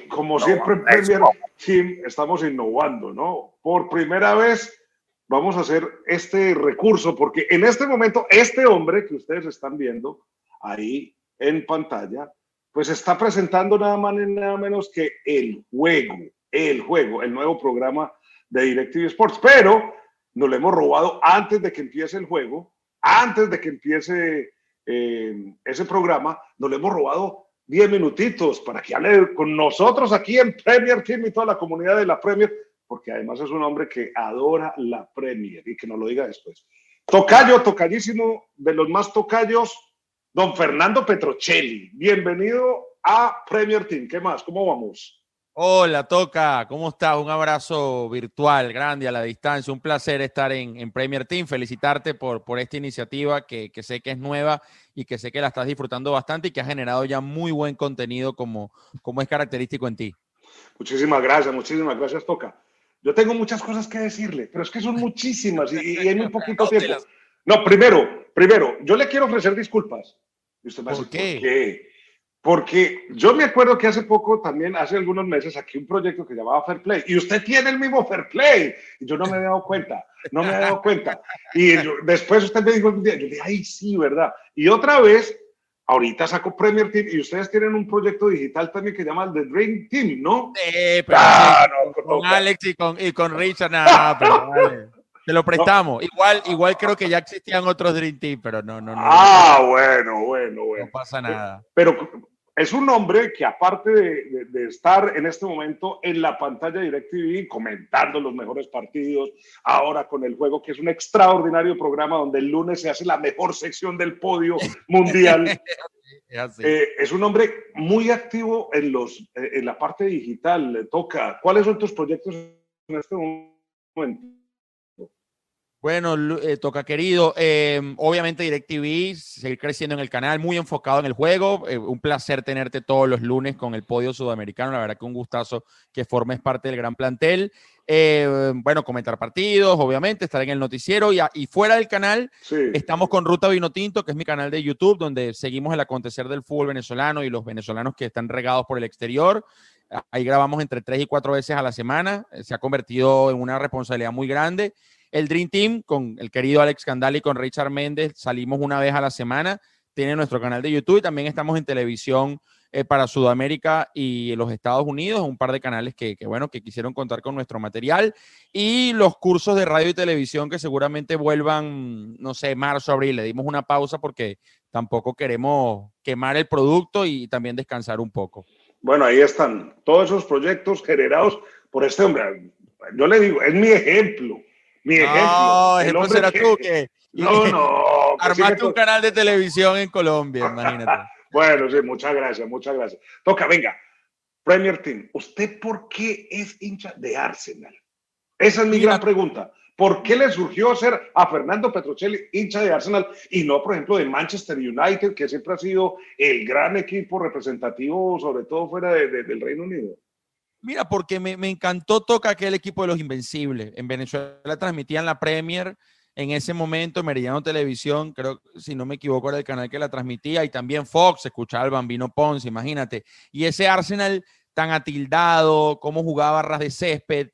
Como siempre en Premier Team estamos innovando, ¿no? Por primera vez vamos a hacer este recurso porque en este momento este hombre que ustedes están viendo ahí en pantalla, pues está presentando nada más ni nada menos que el juego, el juego, el nuevo programa de DirecTV Sports, pero nos lo hemos robado antes de que empiece el juego, antes de que empiece eh, ese programa, nos lo hemos robado 10 minutitos para que hable con nosotros aquí en Premier Team y toda la comunidad de la Premier, porque además es un hombre que adora la Premier y que nos lo diga después. Tocayo, tocallísimo, de los más tocayos, don Fernando Petrocelli. Bienvenido a Premier Team. ¿Qué más? ¿Cómo vamos? Hola, Toca, ¿cómo estás? Un abrazo virtual, grande a la distancia. Un placer estar en, Premier Team. Felicitarte por, por esta iniciativa que, sé que es nueva y que sé que la estás disfrutando bastante y que ha generado ya muy buen contenido como, como es característico en ti. Muchísimas gracias, muchísimas gracias, Toca. Yo tengo muchas cosas que decirle, pero es que son muchísimas y, hay muy poquito tiempo. No, primero, primero, yo le quiero ofrecer disculpas. ¿Por qué? ¿Por qué? Porque yo me acuerdo que hace poco, también hace algunos meses, aquí un proyecto que llamaba Fair Play. Y usted tiene el mismo Fair Play. Y yo no me había dado cuenta, no me había dado cuenta. Y después usted me dijo, yo dije, ay, sí, ¿verdad? Y otra vez, ahorita saco Premier Team y ustedes tienen un proyecto digital también que llama el The Dream Team, ¿no? Sí, pero ah, con, Alex y con, y con Richard, nada, pero vale. Te lo prestamos. Igual, igual creo que ya existían otros Dream Team, pero no, no, no. Ah, bueno, bueno, bueno. No pasa nada. Pero es un hombre que aparte de, estar en este momento en la pantalla de DirecTV comentando los mejores partidos, ahora con el juego, que es un extraordinario programa donde el lunes se hace la mejor sección del podio mundial. Eh, es un hombre muy activo en, los, eh, en la parte digital. Le toca. ¿Cuáles son tus proyectos en este momento? Bueno, eh, toca querido. Em, obviamente DirecTV, seguir creciendo en el canal, muy enfocado en el juego. Eh, un placer tenerte todos los lunes con el podio sudamericano. La verdad que un gustazo que formes parte del gran plantel. Eh, bueno, comentar partidos, obviamente, estar en el noticiero y, y fuera del canal estamos con Ruta Vino Tinto, que es mi canal de YouTube, donde seguimos el acontecer del fútbol venezolano y los venezolanos que están regados por el exterior. Ahí grabamos entre tres y cuatro veces a la semana. Se ha convertido en una responsabilidad muy grande el Dream Team con el querido Alex Candal y con Richard Méndez. Salimos una vez a la semana. Tiene nuestro canal de YouTube y también estamos en televisión eh, para Sudamérica y los Estados Unidos. Un par de canales que, bueno, que quisieron contar con nuestro material. Y los cursos de radio y televisión que seguramente vuelvan, no sé, marzo, abril. Le dimos una pausa porque tampoco queremos quemar el producto y también descansar un poco. Bueno, ahí están todos esos proyectos generados por este hombre. Yo le digo, es mi ejemplo mi ejemplo. No, ejemplo será tú que. No, no. Armaste un canal de televisión en Colombia, imagínate. bueno, sí, muchas gracias, muchas gracias. Toca, venga. Premier Team, ¿usted por qué es hincha de Arsenal? Esa es mi gran pregunta. ¿Por qué le surgió ser a Fernando Petrocelli hincha de Arsenal y no, por ejemplo, de Manchester United, que siempre ha sido el gran equipo representativo, sobre todo fuera del Reino Unido? Mira, porque me, encantó toca aquel equipo de los Invencibles. En Venezuela transmitían la Premier en ese momento, Meridiano Televisión, creo, si no me equivoco, era el canal que la transmitía, y también Fox, escuchaba al Bambino Ponce, imagínate. Y ese Arsenal tan atildado, cómo jugaba ras de césped,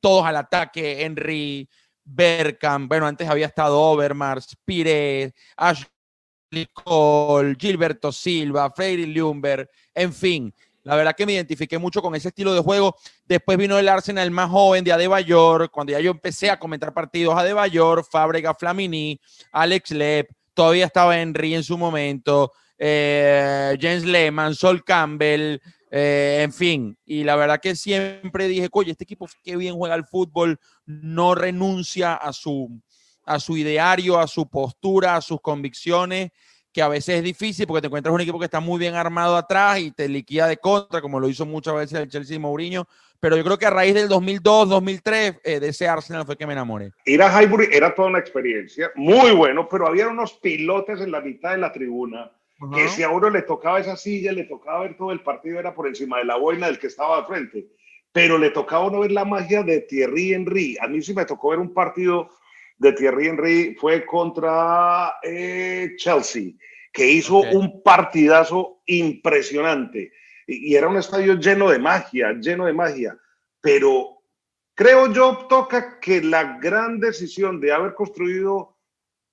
todos al ataque, Henry, Berkham, bueno, antes había estado Overmars, Pires, Ashley Cole, Gilberto Silva, Freddy Lumber, en fin, la verdad que me identifiqué mucho con ese estilo de juego. Después vino el Arsenal más joven de Adebayor, cuando ya yo empecé a comentar partidos, Adebayor, Fábrega, Flamini, Alex Lepp, todavía estaba Henry en su momento, eh, James Lehman, Sol Campbell, eh, en fin. Y la verdad que siempre dije, oye, este equipo qué bien juega el fútbol, no renuncia a su, a su ideario, a su postura, a sus convicciones que a veces es difícil porque te encuentras un equipo que está muy bien armado atrás y te liquida de contra, como lo hizo muchas veces el Chelsea y Mourinho. Pero yo creo que a raíz del 2002, 2003, eh, de ese Arsenal fue que me enamoré. Ir a Highbury era toda una experiencia, muy bueno, pero había unos pilotes en la mitad de la tribuna que si a uno le tocaba esa silla, le tocaba ver todo el partido, era por encima de la boina del que estaba al frente. Pero le tocaba uno ver la magia de Thierry Henry. A mí sí me tocó ver un partido de Thierry Henry fue contra eh, Chelsea, que hizo un partidazo impresionante. Y, era un estadio lleno de magia, lleno de magia. Pero creo yo, toca que la gran decisión de haber construido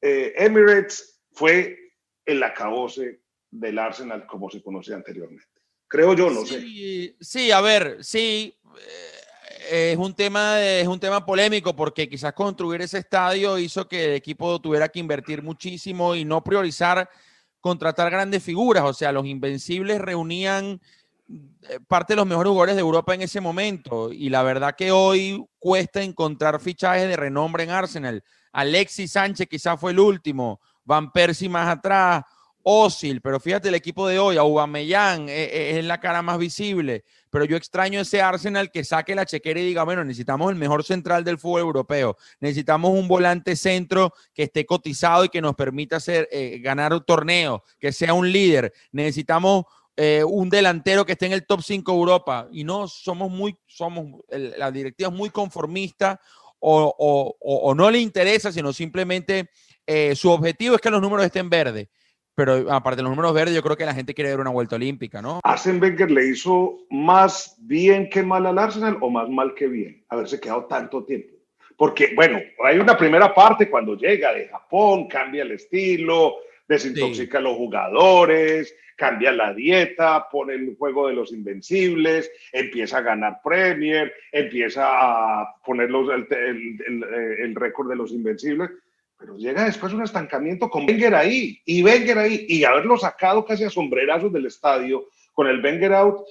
eh, Emirates fue el acabose del Arsenal como se conocía anteriormente. Creo yo, no sé. Sí, a ver, sí. Eh, es un tema es un tema polémico porque quizás construir ese estadio hizo que el equipo tuviera que invertir muchísimo y no priorizar contratar grandes figuras, o sea, los invencibles reunían eh, parte de los mejores jugadores de Europa en ese momento y la verdad que hoy cuesta encontrar fichajes de renombre en Arsenal. Alexis Sánchez quizás fue el último, Van Persie más atrás, Osil, pero fíjate el equipo de hoy, Aubameyang eh, eh, es, la cara más visible, pero yo extraño ese Arsenal que saque la chequera y diga, bueno, necesitamos el mejor central del fútbol europeo, necesitamos un volante centro que esté cotizado y que nos permita hacer, eh, ganar un torneo, que sea un líder, necesitamos un delantero que esté en el top 5 Europa y no somos muy, somos, la directiva es muy conformista o, no le interesa, sino simplemente su objetivo es que los números estén verdes pero aparte de los números verdes, yo creo que la gente quiere ver una vuelta olímpica, ¿no? ¿Arsene Wenger le hizo más bien que mal al Arsenal o más mal que bien haberse quedado tanto tiempo? Porque, bueno, hay una primera parte cuando llega de Japón, cambia el estilo, desintoxica a los jugadores, cambia la dieta, pone el juego de los invencibles, empieza a ganar Premier, empieza a poner el, el récord de los invencibles pero llega después un estancamiento con Wenger ahí y Wenger ahí y haberlo sacado casi a sombrerazos del estadio con el Wenger out,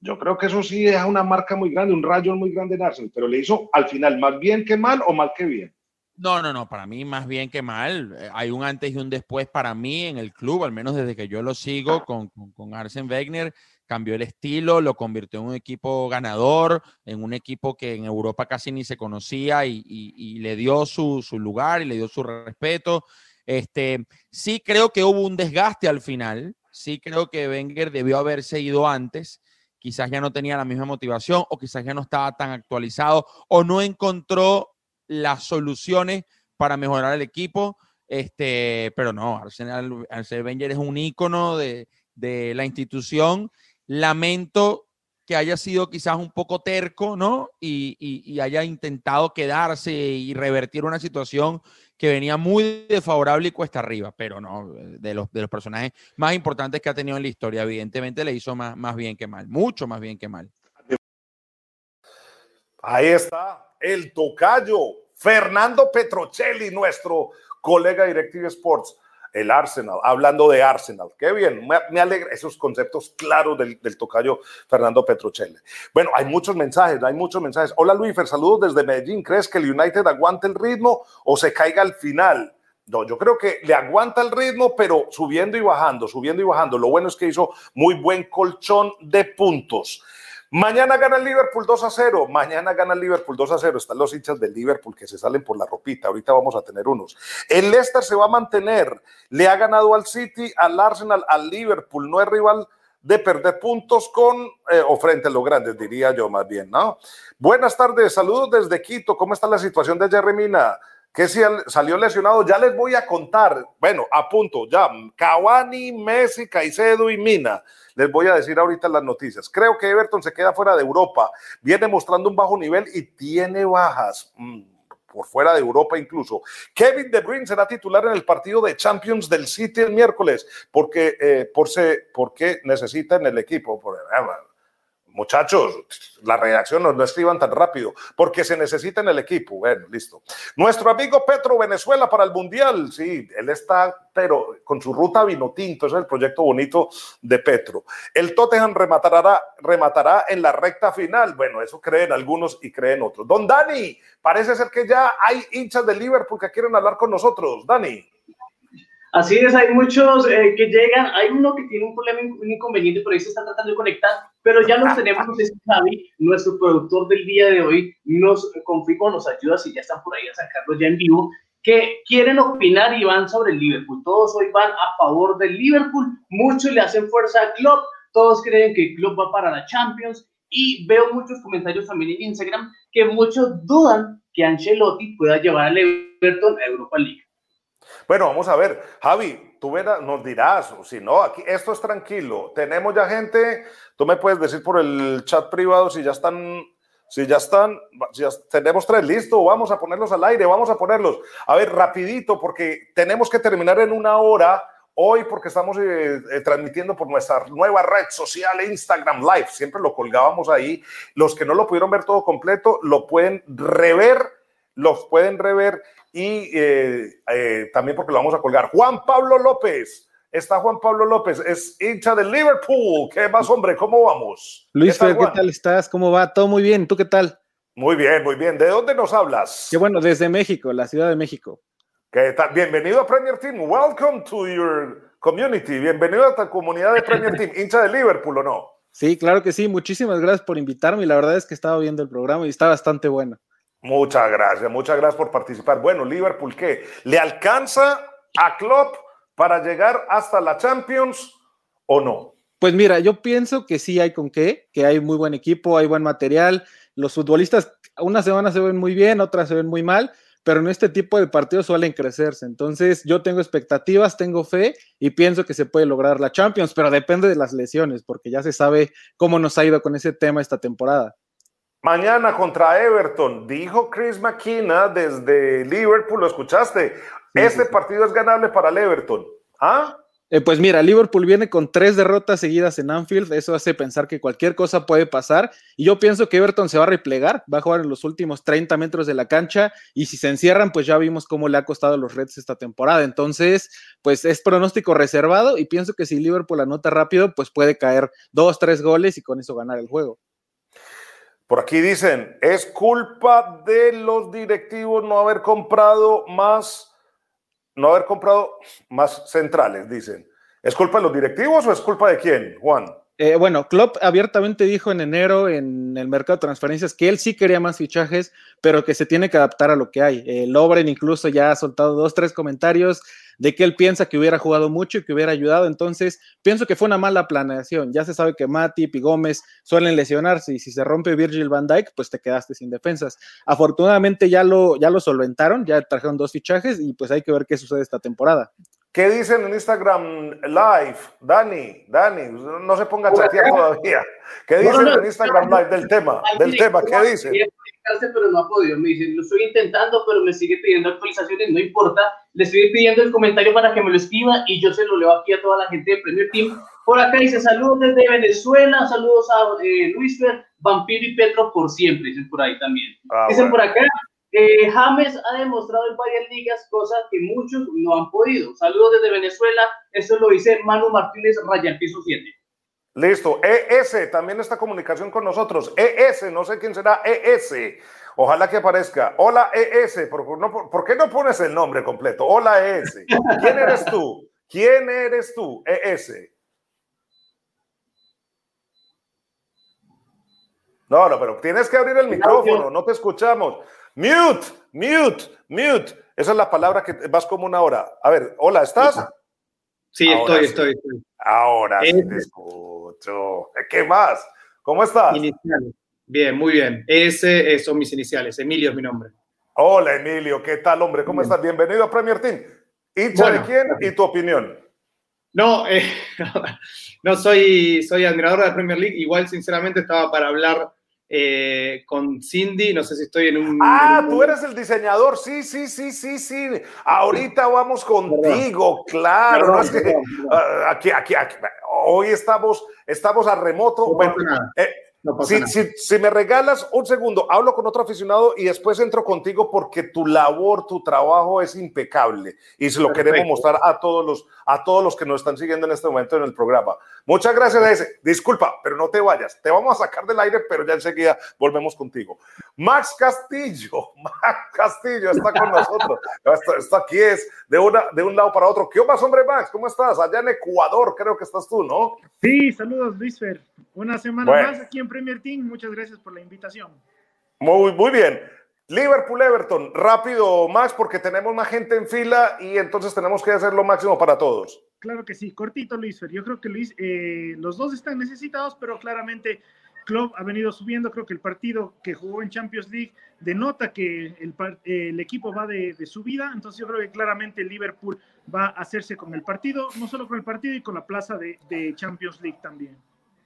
yo creo que eso sí deja una marca muy grande, un rayo muy grande en Arsenal, pero le hizo al final más bien que mal o mal que bien. No, no, no, para mí más bien que mal. Eh, hay un antes y un después para mí en el club, al menos desde que yo lo sigo con, con, con Arsene Wenger cambió el estilo, lo convirtió en un equipo ganador, en un equipo que en Europa casi ni se conocía y, le dio su, lugar y le dio su respeto. Este, sí creo que hubo un desgaste al final, sí creo que Wenger debió haberse ido antes, quizás ya no tenía la misma motivación o quizás ya no estaba tan actualizado o no encontró las soluciones para mejorar el equipo. Este, pero no, Arsenal, Arsenal Wenger es un ícono de, de la institución Lamento que haya sido quizás un poco terco, ¿no? Y, haya intentado quedarse y revertir una situación que venía muy desfavorable y cuesta arriba, pero no, de los, de los personajes más importantes que ha tenido en la historia, evidentemente le hizo más, más bien que mal, mucho más bien que mal. Ahí está el tocayo, Fernando Petrocelli, nuestro colega Directive Sports el Arsenal, hablando de Arsenal. Qué bien, me, alegra esos conceptos claros del, tocayo Fernando Petrocelli. Bueno, hay muchos mensajes, hay muchos mensajes. Hola Luífer, saludos desde Medellín. ¿Crees que el United aguante el ritmo o se caiga al final? No, yo creo que le aguanta el ritmo, pero subiendo y bajando, subiendo y bajando. Lo bueno es que hizo muy buen colchón de puntos. Mañana gana el Liverpool 2 a 0. Mañana gana el Liverpool 2 a 0. Están los hinchas del Liverpool que se salen por la ropita. Ahorita vamos a tener unos. El Leicester se va a mantener. Le ha ganado al City, al Arsenal, al Liverpool. No es rival de perder puntos con eh, o frente a los grandes, diría yo más bien, ¿no? Buenas tardes, saludos desde Quito. ¿Cómo está la situación de Jerry Mina? Que si salió lesionado, ya les voy a contar. Bueno, a punto, ya. Cavani, Messi, Caicedo y Mina. Les voy a decir ahorita las noticias. Creo que Everton se queda fuera de Europa. Viene mostrando un bajo nivel y tiene bajas. Mm, por fuera de Europa incluso. Kevin De Bruyne será titular en el partido de Champions del City el miércoles porque, eh, por se, porque necesitan el equipo. Por, Muchachos, la redacción no, escriban tan rápido, porque se necesita en el equipo. Bueno, listo. Nuestro amigo Petro Venezuela para el Mundial. Sí, él está, pero con su ruta vino tinto, es el proyecto bonito de Petro. El Tottenham rematará, rematará en la recta final. Bueno, eso creen algunos y creen otros. Don Dani, parece ser que ya hay hinchas de Liverpool que quieren hablar con nosotros. Dani. Así es, hay muchos eh, que llegan, hay uno que tiene un problema, un inconveniente, por ahí se está tratando de conectar, pero ya nos tenemos, Javi, nuestro productor del día de hoy, nos confirma, nos ayuda, si ya están por ahí a sacarlo ya en vivo, que quieren opinar y van sobre el Liverpool. Todos hoy van a favor del Liverpool, muchos le hacen fuerza a Klopp, todos creen que Klopp va para la Champions, y veo muchos comentarios también en Instagram que muchos dudan que Ancelotti pueda llevar al Everton a Europa League. Bueno, vamos a ver, Javi, tú nos dirás, si no, aquí esto es tranquilo. Tenemos ya gente, tú me puedes decir por el chat privado si ya están, si ya están, ya tenemos tres listos, vamos a ponerlos al aire, vamos a ponerlos. A ver, rapidito, porque tenemos que terminar en una hora hoy porque estamos eh, eh, transmitiendo por nuestra nueva red social Instagram Live. Siempre lo colgábamos ahí. Los que no lo pudieron ver todo completo, lo pueden rever, los pueden rever y eh, eh, también porque lo vamos a colgar. Juan Pablo López. Está Juan Pablo López, es hincha del Liverpool. ¿Qué más, hombre? ¿Cómo vamos? Luis, ¿qué tal, ¿qué tal estás? ¿Cómo va? Todo muy bien. ¿Tú qué tal? Muy bien, muy bien. ¿De dónde nos hablas? Qué bueno, desde México, la Ciudad de México. ¿Qué tal? Bienvenido a Premier Team. Welcome to your community. Bienvenido a tu comunidad de Premier Team. ¿Hincha de Liverpool o no? Sí, claro que sí. Muchísimas gracias por invitarme. La verdad es que estaba viendo el programa y está bastante bueno. Muchas gracias, muchas gracias por participar. Bueno, Liverpool, ¿qué? ¿Le alcanza a Klopp para llegar hasta la Champions o no? Pues mira, yo pienso que sí hay con qué, que hay muy buen equipo, hay buen material. Los futbolistas una semana se ven muy bien, otras se ven muy mal, pero en este tipo de partidos suelen crecerse. Entonces, yo tengo expectativas, tengo fe y pienso que se puede lograr la Champions, pero depende de las lesiones, porque ya se sabe cómo nos ha ido con ese tema esta temporada. Mañana contra Everton, dijo Chris McKenna desde Liverpool, ¿lo escuchaste? este partido es ganable para el Everton. ¿Ah? Eh, pues mira, Liverpool viene con tres derrotas seguidas en Anfield, eso hace pensar que cualquier cosa puede pasar y yo pienso que Everton se va a replegar, va a jugar en los últimos 30 metros de la cancha y si se encierran, pues ya vimos cómo le ha costado a los Reds esta temporada, entonces, pues es pronóstico reservado y pienso que si Liverpool anota rápido, pues puede caer dos, tres goles y con eso ganar el juego. Por aquí dicen, es culpa de los directivos no haber comprado más, no haber comprado más centrales, dicen. ¿Es culpa de los directivos o es culpa de quién, Juan? Eh, bueno, Klopp abiertamente dijo en enero en el mercado de transferencias que él sí quería más fichajes, pero que se tiene que adaptar a lo que hay. Eh, Lobren incluso ya ha soltado dos, tres comentarios de que él piensa que hubiera jugado mucho y que hubiera ayudado. Entonces, pienso que fue una mala planeación. Ya se sabe que Matip y Gómez suelen lesionarse y si se rompe Virgil van Dijk, pues te quedaste sin defensas. Afortunadamente ya lo, ya lo solventaron, ya trajeron dos fichajes y pues hay que ver qué sucede esta temporada. ¿Qué dicen en Instagram Live? Dani, Dani, no se ponga a chatear todavía. ¿Qué dicen en Instagram Live del tema? Del tema, ¿qué dicen? Pero no ha podido. Me dicen, lo estoy intentando, pero me sigue pidiendo actualizaciones, no importa. Le estoy pidiendo el comentario para que me lo escriba y yo se lo leo aquí a toda la gente del Premier Team. Por acá dice, saludos desde Venezuela, saludos a eh, Luis Vampiro y Petro por siempre, dicen por ahí también. Ah, dicen por acá, eh, James ha demostrado en varias ligas cosas que muchos no han podido. Saludos desde Venezuela. Eso lo dice Manu Martínez, Raya Piso 7. Listo. ES, también esta comunicación con nosotros. ES, no sé quién será ES. Ojalá que aparezca. Hola ES. ¿Por, no, ¿Por qué no pones el nombre completo? Hola ES. ¿Quién eres tú? ¿Quién eres tú? ES. No, no, pero tienes que abrir el micrófono, no te escuchamos. Mute, mute, mute. Esa es la palabra que vas como una hora. A ver, hola, ¿estás? Sí, estoy, estoy, estoy. Ahora sí te escucho. ¿Qué más? ¿Cómo estás? Iniciales. Bien, muy bien. Ese son mis iniciales. Emilio es mi nombre. Hola, Emilio. ¿Qué tal, hombre? ¿Cómo estás? Bienvenido a Premier Team. ¿Hincha de quién y tu opinión? No, eh, no soy, soy admirador de la Premier League. Igual, sinceramente, estaba para hablar eh, con Cindy, no sé si estoy en un... Ah, tú eres el diseñador, sí, sí, sí, sí, sí. Ahorita vamos contigo, claro. Ah, aquí, aquí, aquí, hoy estamos, estamos a remoto. bueno, eh, si, me regalas un segundo, hablo con otro aficionado y después entro contigo porque tu labor, tu trabajo es impecable y se lo queremos mostrar a todos, los, a todos los que nos están siguiendo en este momento en el programa. Muchas gracias, ese. Disculpa, pero no te vayas. Te vamos a sacar del aire, pero ya enseguida volvemos contigo. Max Castillo, Max Castillo está con nosotros. Esto, aquí es de, una, de un lado para otro. ¿Qué más, hombre, Max? ¿Cómo estás? Allá en Ecuador creo que estás tú, ¿no? Sí, saludos, Luis Fer. Una semana más aquí en Premier Team. Muchas gracias por la invitación. Muy, muy bien. Liverpool Everton, rápido, Max, porque tenemos más gente en fila y entonces tenemos que hacer lo máximo para todos. Claro que sí, cortito Luis. Yo creo que Luis, eh, los dos están necesitados, pero claramente Club ha venido subiendo. Creo que el partido que jugó en Champions League denota que el, el equipo va de, de, subida. Entonces yo creo que claramente Liverpool va a hacerse con el partido, no solo con el partido y con la plaza de, de Champions League también.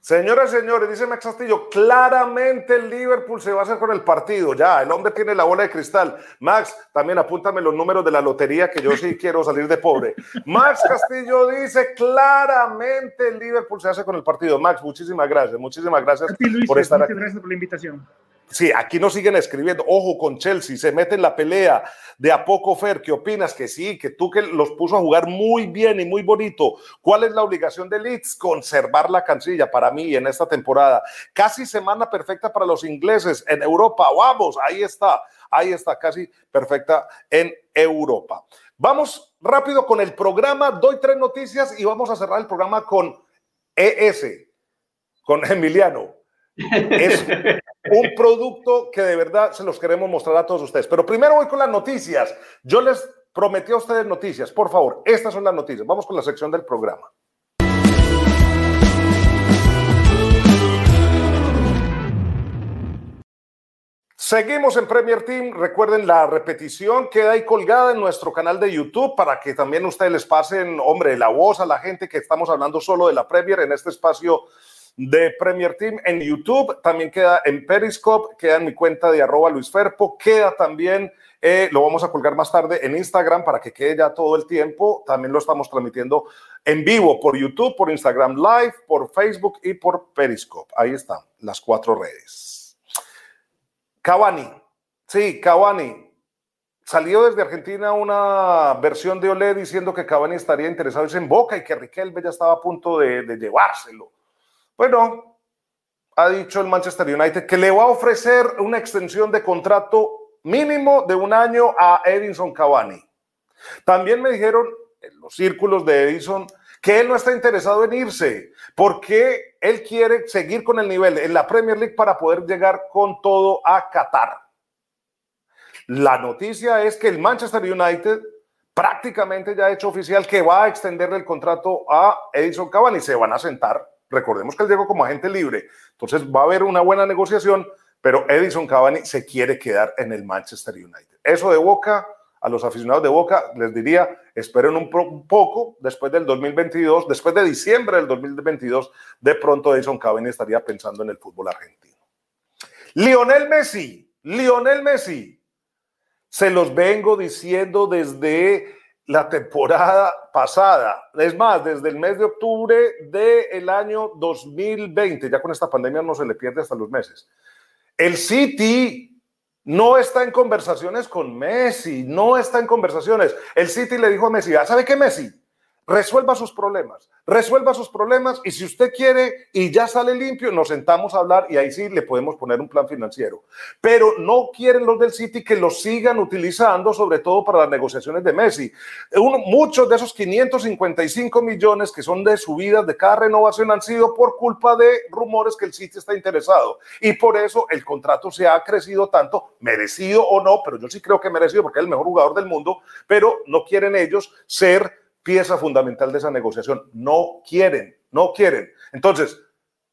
Señoras y señores, dice Max Castillo, claramente el Liverpool se va a hacer con el partido. Ya, el hombre tiene la bola de cristal. Max, también apúntame los números de la lotería, que yo sí quiero salir de pobre. Max Castillo dice, claramente el Liverpool se hace con el partido. Max, muchísimas gracias, muchísimas gracias por estar aquí. Gracias por la invitación. Sí, aquí nos siguen escribiendo, ojo con Chelsea, se mete en la pelea de a poco Fer, ¿qué opinas? Que sí, que tú que los puso a jugar muy bien y muy bonito. ¿Cuál es la obligación de Leeds? Conservar la cancilla para mí en esta temporada. Casi semana perfecta para los ingleses en Europa. Vamos, ahí está, ahí está, casi perfecta en Europa. Vamos rápido con el programa, doy tres noticias y vamos a cerrar el programa con ES, con Emiliano. Es un producto que de verdad se los queremos mostrar a todos ustedes. Pero primero voy con las noticias. Yo les prometí a ustedes noticias. Por favor, estas son las noticias. Vamos con la sección del programa. Seguimos en Premier Team. Recuerden la repetición queda ahí colgada en nuestro canal de YouTube para que también ustedes les pasen, hombre, la voz a la gente que estamos hablando solo de la Premier en este espacio de Premier Team en YouTube, también queda en Periscope, queda en mi cuenta de arroba Luis Ferpo, queda también, eh, lo vamos a colgar más tarde en Instagram para que quede ya todo el tiempo, también lo estamos transmitiendo en vivo por YouTube, por Instagram Live, por Facebook y por Periscope. Ahí están las cuatro redes. Cavani, sí, Cavani. Salió desde Argentina una versión de Olé diciendo que Cavani estaría interesado en Boca y que Riquelme ya estaba a punto de, de llevárselo. Bueno, ha dicho el Manchester United que le va a ofrecer una extensión de contrato mínimo de un año a Edinson Cavani. También me dijeron en los círculos de Edison que él no está interesado en irse, porque él quiere seguir con el nivel en la Premier League para poder llegar con todo a Qatar. La noticia es que el Manchester United prácticamente ya ha hecho oficial que va a extenderle el contrato a Edison Cavani. Se van a sentar Recordemos que él llegó como agente libre, entonces va a haber una buena negociación, pero Edison Cavani se quiere quedar en el Manchester United. Eso de Boca, a los aficionados de Boca les diría, esperen un, poco, después del 2022, después de diciembre del 2022, de pronto Edison Cavani estaría pensando en el fútbol argentino. Lionel Messi, Lionel Messi, se los vengo diciendo desde la temporada pasada. Es más, desde el mes de octubre del año 2020, ya con esta pandemia no se le pierde hasta los meses. El City no está en conversaciones con Messi, no está en conversaciones. El City le dijo a Messi, ah, ¿sabe qué Messi? Resuelva sus problemas, resuelva sus problemas y si usted quiere y ya sale limpio, nos sentamos a hablar y ahí sí le podemos poner un plan financiero. Pero no quieren los del City que lo sigan utilizando, sobre todo para las negociaciones de Messi. Uno, muchos de esos 555 millones que son de subidas de cada renovación han sido por culpa de rumores que el City está interesado y por eso el contrato se ha crecido tanto, merecido o no, pero yo sí creo que merecido porque es el mejor jugador del mundo, pero no quieren ellos ser pieza fundamental de esa negociación. No quieren, no quieren. Entonces,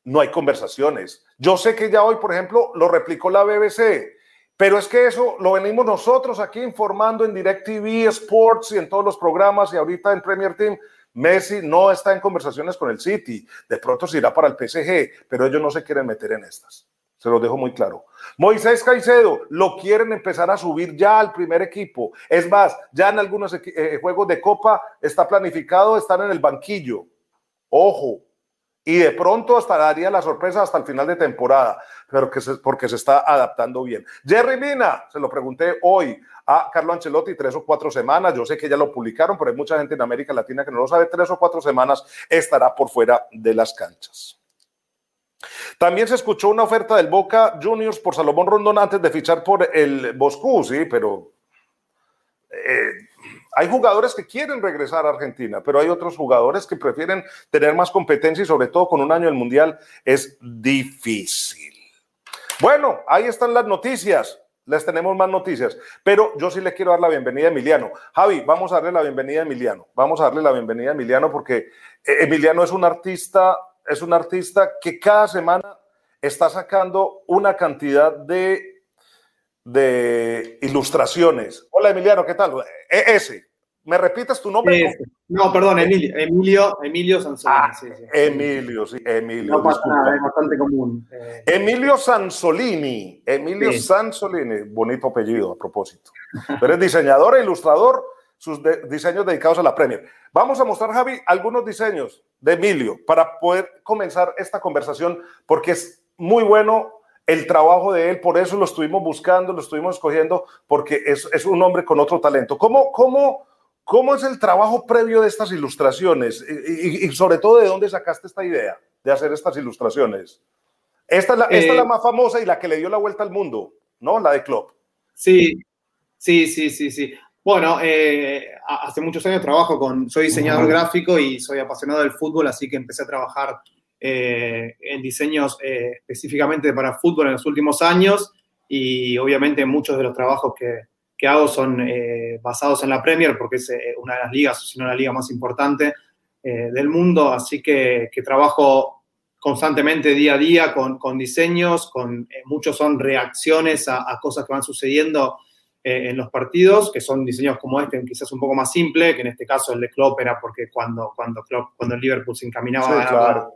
no hay conversaciones. Yo sé que ya hoy, por ejemplo, lo replicó la BBC, pero es que eso lo venimos nosotros aquí informando en DirecTV, Sports y en todos los programas y ahorita en Premier Team. Messi no está en conversaciones con el City. De pronto se irá para el PSG, pero ellos no se quieren meter en estas. Se lo dejo muy claro. Moisés Caicedo lo quieren empezar a subir ya al primer equipo. Es más, ya en algunos eh, juegos de Copa está planificado estar en el banquillo. Ojo. Y de pronto hasta daría la sorpresa hasta el final de temporada, pero que porque se está adaptando bien. Jerry Mina, se lo pregunté hoy a Carlo Ancelotti, tres o cuatro semanas. Yo sé que ya lo publicaron, pero hay mucha gente en América Latina que no lo sabe. Tres o cuatro semanas estará por fuera de las canchas. También se escuchó una oferta del Boca Juniors por Salomón Rondón antes de fichar por el Boscú, sí, pero eh, hay jugadores que quieren regresar a Argentina, pero hay otros jugadores que prefieren tener más competencia y sobre todo con un año del Mundial es difícil. Bueno, ahí están las noticias. Les tenemos más noticias, pero yo sí le quiero dar la bienvenida a Emiliano. Javi, vamos a darle la bienvenida a Emiliano. Vamos a darle la bienvenida a Emiliano porque eh, Emiliano es un artista es un artista que cada semana está sacando una cantidad de, de ilustraciones. Hola Emiliano, ¿qué tal? E, ese. ¿Me repites tu nombre? no, perdón, Emilio, Emilio, Emilio Sansolini. Ah, Emilio, sí, Emilio. No pasa nada, es bastante común. Eh. Emilio Sansolini, Emilio Sansolini, bonito apellido a propósito. Pero es diseñador e ilustrador, sus diseños dedicados a la Premier. Vamos a mostrar, Javi, algunos diseños de Emilio para poder comenzar esta conversación, porque es muy bueno el trabajo de él, por eso lo estuvimos buscando, lo estuvimos escogiendo, porque es, es un hombre con otro talento. ¿Cómo, cómo, cómo es el trabajo previo de estas ilustraciones? Y, y, sobre todo, ¿de dónde sacaste esta idea de hacer estas ilustraciones? Esta es, la, esta es la eh, más famosa y la que le dio la vuelta al mundo, ¿no? La de Klopp. Sí, sí, sí, sí, sí. Bueno, eh, hace muchos años trabajo con, soy diseñador gráfico y soy apasionado del fútbol, así que empecé a trabajar eh, en diseños eh, específicamente para fútbol en los últimos años. Y obviamente muchos de los trabajos que, que hago son basados en la Premier porque es una de las ligas, si no la liga más importante del mundo, así que, que, trabajo constantemente día a día con, con diseños, con, muchos son reacciones a, a cosas que van sucediendo eh, en los partidos, que son diseños como este, quizás un poco más simple, que en este caso el de Klopp era porque cuando, cuando, Klopp, cuando el Liverpool se encaminaba a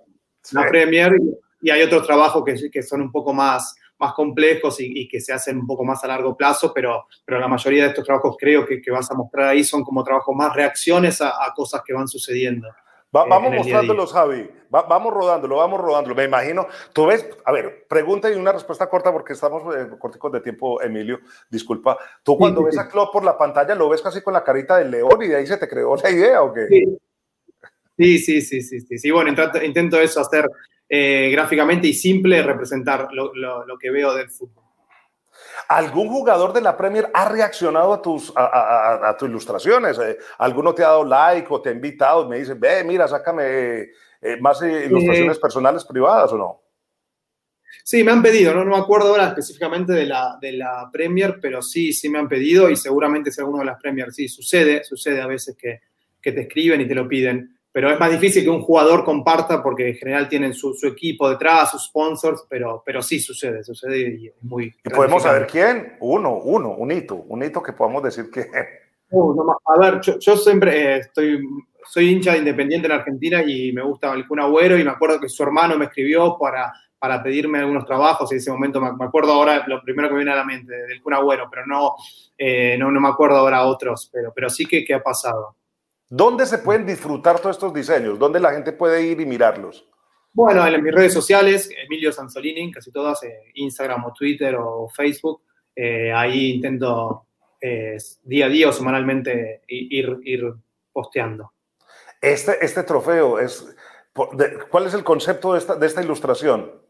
la, Premier, y hay otros trabajos que, que son un poco más, más complejos y, que se hacen un poco más a largo plazo, pero, pero la mayoría de estos trabajos creo que, que vas a mostrar ahí son como trabajos más reacciones a, a cosas que van sucediendo. Vamos mostrándolos, Javi. vamos rodándolo, vamos rodándolo. Me imagino. Tú ves, a ver, pregunta y una respuesta corta porque estamos eh, corticos de tiempo, Emilio. Disculpa. Tú cuando ves a Klopp por la pantalla lo ves casi con la carita del león y de ahí se te creó la idea o qué? Sí, sí, sí, sí, sí. sí. Bueno, intento, eso, hacer eh, gráficamente y simple, representar lo, lo que veo del fútbol. ¿Algún jugador de la Premier ha reaccionado a tus, a, tus ilustraciones? Eh, ¿Alguno te ha dado like o te ha invitado? Me dice, ve, mira, sácame eh, más ilustraciones personales privadas o no? Sí, me han pedido, no, no me acuerdo ahora específicamente de la, de la Premier, pero sí, sí me han pedido y seguramente es alguno de las Premier. Sí, sucede, sucede a veces que, que te escriben y te lo piden pero es más difícil que un jugador comparta porque en general tienen su, equipo detrás, sus sponsors, pero, pero sí sucede, sucede y es muy... ¿Y podemos saber quién? Uno, uno, un hito, un hito que podamos decir que... Uh, a ver, yo, siempre eh, estoy, soy hincha de Independiente en Argentina y me gusta el Kun Agüero y me acuerdo que su hermano me escribió para, para pedirme algunos trabajos y en ese momento me, acuerdo ahora lo primero que me viene a la mente del Kun Agüero, pero no, eh, no, no, me acuerdo ahora otros, pero, pero sí que, que ha pasado. ¿Dónde se pueden disfrutar todos estos diseños? ¿Dónde la gente puede ir y mirarlos? Bueno, en mis redes sociales, Emilio Sansolini, casi todas, eh, Instagram o Twitter o Facebook. Eh, ahí intento eh, día a día o semanalmente ir, ir posteando. Este, este trofeo es. ¿Cuál es el concepto de esta, de esta ilustración?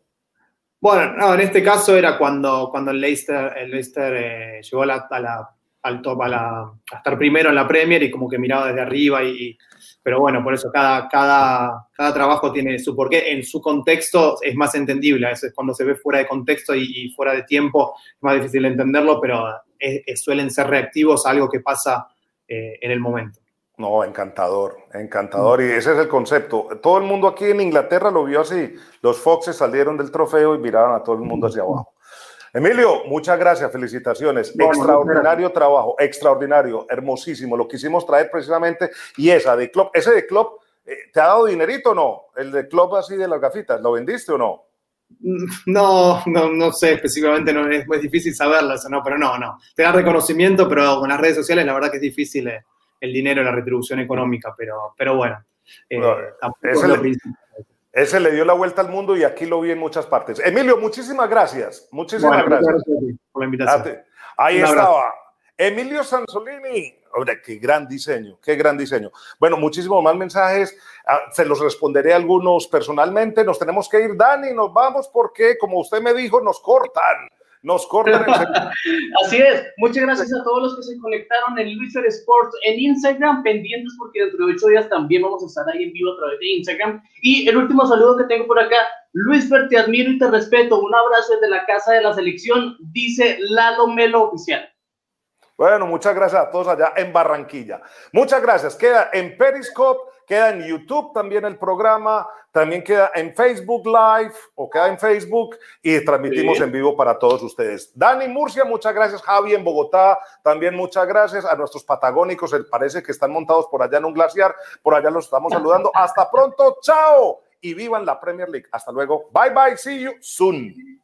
Bueno, no, en este caso era cuando, cuando el Leicester, el Leicester llegó a la al top, a, estar primero en la Premier y como que miraba desde arriba. Y, pero bueno, por eso cada, cada, cada trabajo tiene su porqué. En su contexto es más entendible. A veces cuando se ve fuera de contexto y, fuera de tiempo es más difícil entenderlo, pero suelen ser reactivos a algo que pasa eh, en el momento. No, encantador, encantador. Y ese es el concepto. Todo el mundo aquí en Inglaterra lo vio así. Los Foxes salieron del trofeo y miraron a todo el mundo hacia abajo. Emilio, muchas gracias, felicitaciones. extraordinario trabajo, extraordinario, hermosísimo. Lo quisimos traer precisamente y esa de Club, ese de Club, eh, ¿te ha dado dinerito o no? El de Club así de las gafitas, ¿lo vendiste o no? No, no, no sé específicamente, no, es muy difícil saberlo, no, pero no, no. Te da reconocimiento, pero con las redes sociales la verdad que es difícil eh, el dinero, la retribución económica, pero, pero bueno. Eh, ese le dio la vuelta al mundo y aquí lo vi en muchas partes. Emilio, muchísimas gracias. Muchísimas gracias. por la invitación. Ahí estaba. Emilio Sansolini. qué gran diseño, qué gran diseño. Bueno, muchísimos más mensajes. Ah, se los responderé algunos personalmente. Nos tenemos que ir, Dani, nos vamos porque, como usted me dijo, nos cortan nos cortan. Así es. Muchas gracias a todos los que se conectaron en Luisfer Sports en Instagram, pendientes porque dentro de ocho días también vamos a estar ahí en vivo a través de Instagram. Y el último saludo que tengo por acá, Luisfer, te admiro y te respeto. Un abrazo desde la casa de la selección, dice Lalo Melo Oficial. Bueno, muchas gracias a todos allá en Barranquilla. Muchas gracias. Queda en Periscope, queda en YouTube también el programa, también queda en Facebook Live o queda en Facebook y transmitimos en vivo para todos ustedes. Dani Murcia, muchas gracias. Javi en Bogotá, también muchas gracias. A nuestros patagónicos, parece que están montados por allá en un glaciar, por allá los estamos saludando. Hasta pronto, chao y vivan la Premier League. Hasta luego. Bye bye, see you soon.